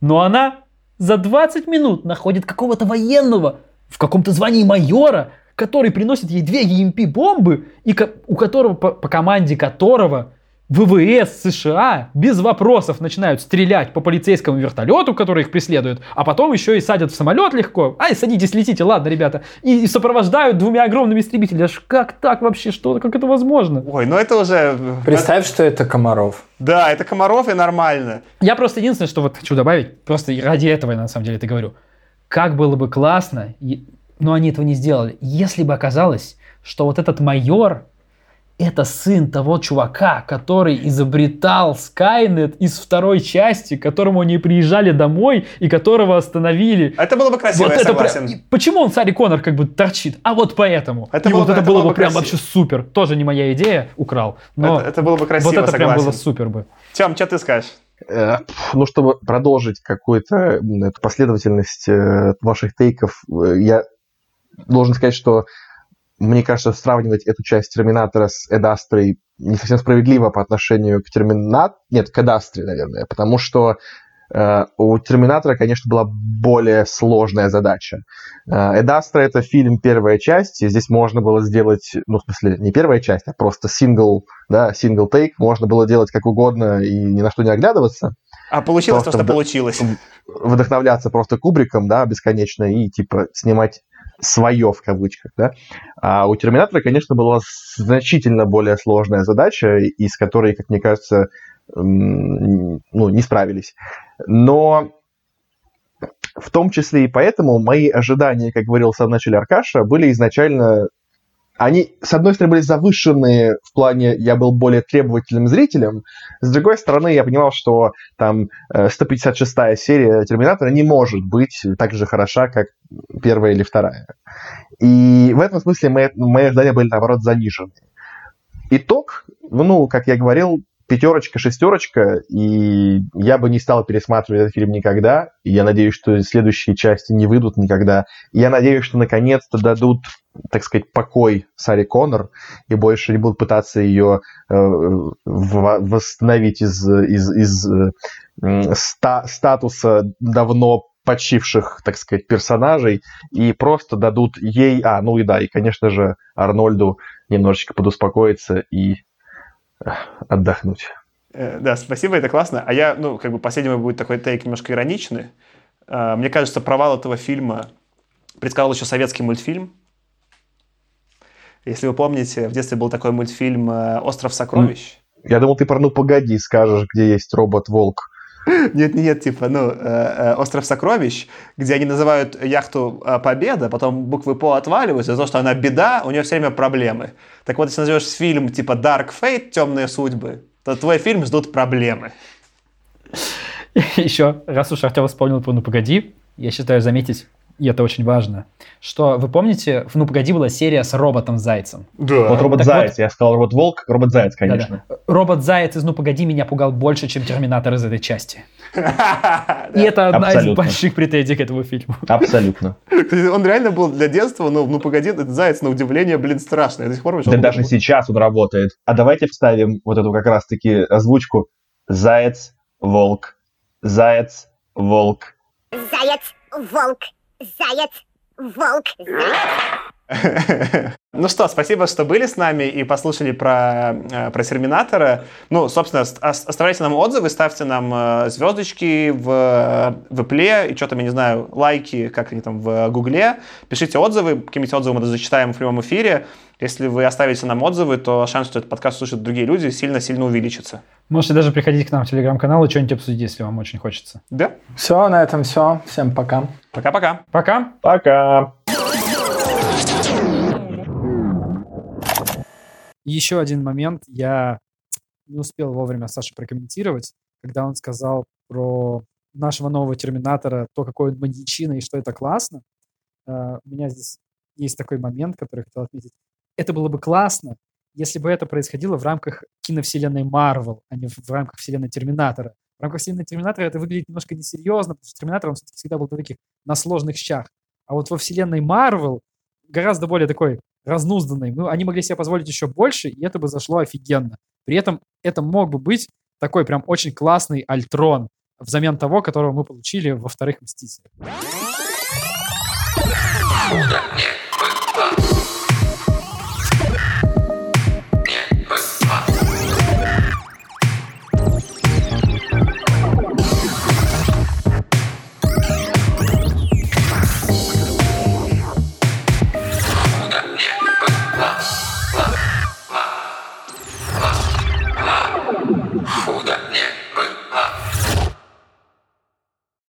но она за 20 минут находит какого-то военного в каком-то звании майора, который приносит ей две EMP-бомбы, и у которого, по, по команде которого ВВС США без вопросов начинают стрелять по полицейскому вертолету, который их преследует, а потом еще и садят в самолет легко. Ай, садитесь, летите, ладно, ребята. И, и сопровождают двумя огромными истребителями. Аж как так вообще? Что? Как это возможно? Ой, ну это уже... Представь, что это Комаров. Да, это Комаров и нормально. Я просто единственное, что вот хочу добавить, просто ради этого я на самом деле это говорю. Как было бы классно, но они этого не сделали, если бы оказалось, что вот этот майор это сын того чувака, который изобретал Скайнет из второй части, к которому они приезжали домой и которого остановили. Это было бы красиво, я это согласен. прям- и Почему он Сари Коннор как бы торчит? А вот поэтому. Это и было вот бы- это это было было бы прям вообще супер. Тоже не моя идея, украл. Но Это, это было бы красиво, вот это прям согласен. было супер бы. Тем, что ты скажешь? Э, Ну, чтобы продолжить какую-то последовательность э, ваших тейков, э, я должен сказать, что мне кажется, сравнивать эту часть Терминатора с Эдастрой не совсем справедливо по отношению к Терминат... Нет, к Эдастре, наверное, потому что э, у Терминатора, конечно, была более сложная задача. Э, Эдастра — это фильм первая часть, и здесь можно было сделать, ну, в смысле, не первая часть, а просто сингл, да, сингл тейк, можно было делать как угодно и ни на что не оглядываться А получилось то, Просто что да. получилось. вдохновляться просто Кубриком, да, бесконечно, и, типа, снимать свое в кавычках, да. А у Терминатора, конечно, была значительно более сложная задача, из которой, как мне кажется, ну, не справились. Но в том числе и поэтому мои ожидания, как говорил в самом начале Аркаша, были изначально... Они, с одной стороны, были завышенные в плане, я был более требовательным зрителем, с другой стороны, я понимал, что там э, 156-я серия Терминатора не может быть так же хороша, как первая или вторая. И в этом смысле мои, мои ожидания были, наоборот, занижены. Итог, ну, как я говорил, пятерочка, шестерочка, и я бы не стал пересматривать этот фильм никогда. И я надеюсь, что следующие части не выйдут никогда. И я надеюсь, что наконец-то дадут, так сказать, покой Саре Коннор и больше не будут пытаться ее э, восстановить из, из, из э, ста- статуса давно почивших, так сказать, персонажей, и просто дадут ей, а, ну и да, и, конечно же, Арнольду немножечко подуспокоиться и отдохнуть. Э, Да, спасибо, это классно. А я, ну, как бы последний мой будет такой тейк немножко ироничный. Э, Мне кажется, провал этого фильма предсказал еще советский мультфильм. Если вы помните, в детстве был такой мультфильм э, «Остров сокровищ». Я думал, ты про «Ну, погоди» скажешь, где есть робот-волк. Нет, нет, типа, ну, э, э, «Остров сокровищ», где они называют яхту э, «Победа», потом буквы «По» отваливаются из-за того, что она беда, у нее все время проблемы. Так вот, если назовешь фильм типа «Dark Fate», «Темные судьбы», то твой фильм ждут проблемы. Еще, раз уж Артем вспомнил про «Ну, погоди», я считаю заметить, и это очень важно, что вы помните, в «Ну, погоди» была серия с роботом-зайцем. Да. Вот робот-заяц, я сказал робот-волк, робот-заяц, конечно. Да-да. Робот-заяц из «Ну, погоди» меня пугал больше, чем Терминатор из этой части. И это одна из больших претензий к этому фильму. Абсолютно. Он реально был для детства, ну, ну погоди, этот заяц, на удивление, блин, страшный. Да даже сейчас он работает. А давайте вставим вот эту как раз-таки озвучку. Заяц, волк, заяц, волк. Заяц, волк, заяц, волк, заяц. Ну что, спасибо, что были с нами и послушали про, э, про Терминатора. Ну, собственно, ос- ос- оставляйте нам отзывы, ставьте нам э, звездочки в, в Apple и что там, я не знаю, лайки, как они там, в Гугле. Пишите отзывы, какие-нибудь отзывы мы зачитаем в прямом эфире. Если вы оставите нам отзывы, то шанс, что этот подкаст слушают другие люди, сильно-сильно увеличится. Можете даже приходить к нам в телеграм-канал и что-нибудь обсудить, если вам очень хочется. Да? Все, на этом все. Всем пока. Пока-пока. Пока! Пока. Еще один момент. Я не успел вовремя Саше прокомментировать, когда он сказал про нашего нового Терминатора, то, какой он маньячина и что это классно. Э, У меня здесь есть такой момент, который я хотел отметить. Это было бы классно, если бы это происходило в рамках киновселенной Марвел, а не в, в рамках вселенной Терминатора. В рамках вселенной Терминатора это выглядит немножко несерьезно, потому что Терминатор, он все-таки всегда был на таких, на сложных щах. А вот во вселенной Марвел гораздо более такой разнузданной. Ну, они могли себе позволить еще больше, и это бы зашло офигенно. При этом это мог бы быть такой прям очень классный альтрон взамен того, которого мы получили во вторых «Мстителях».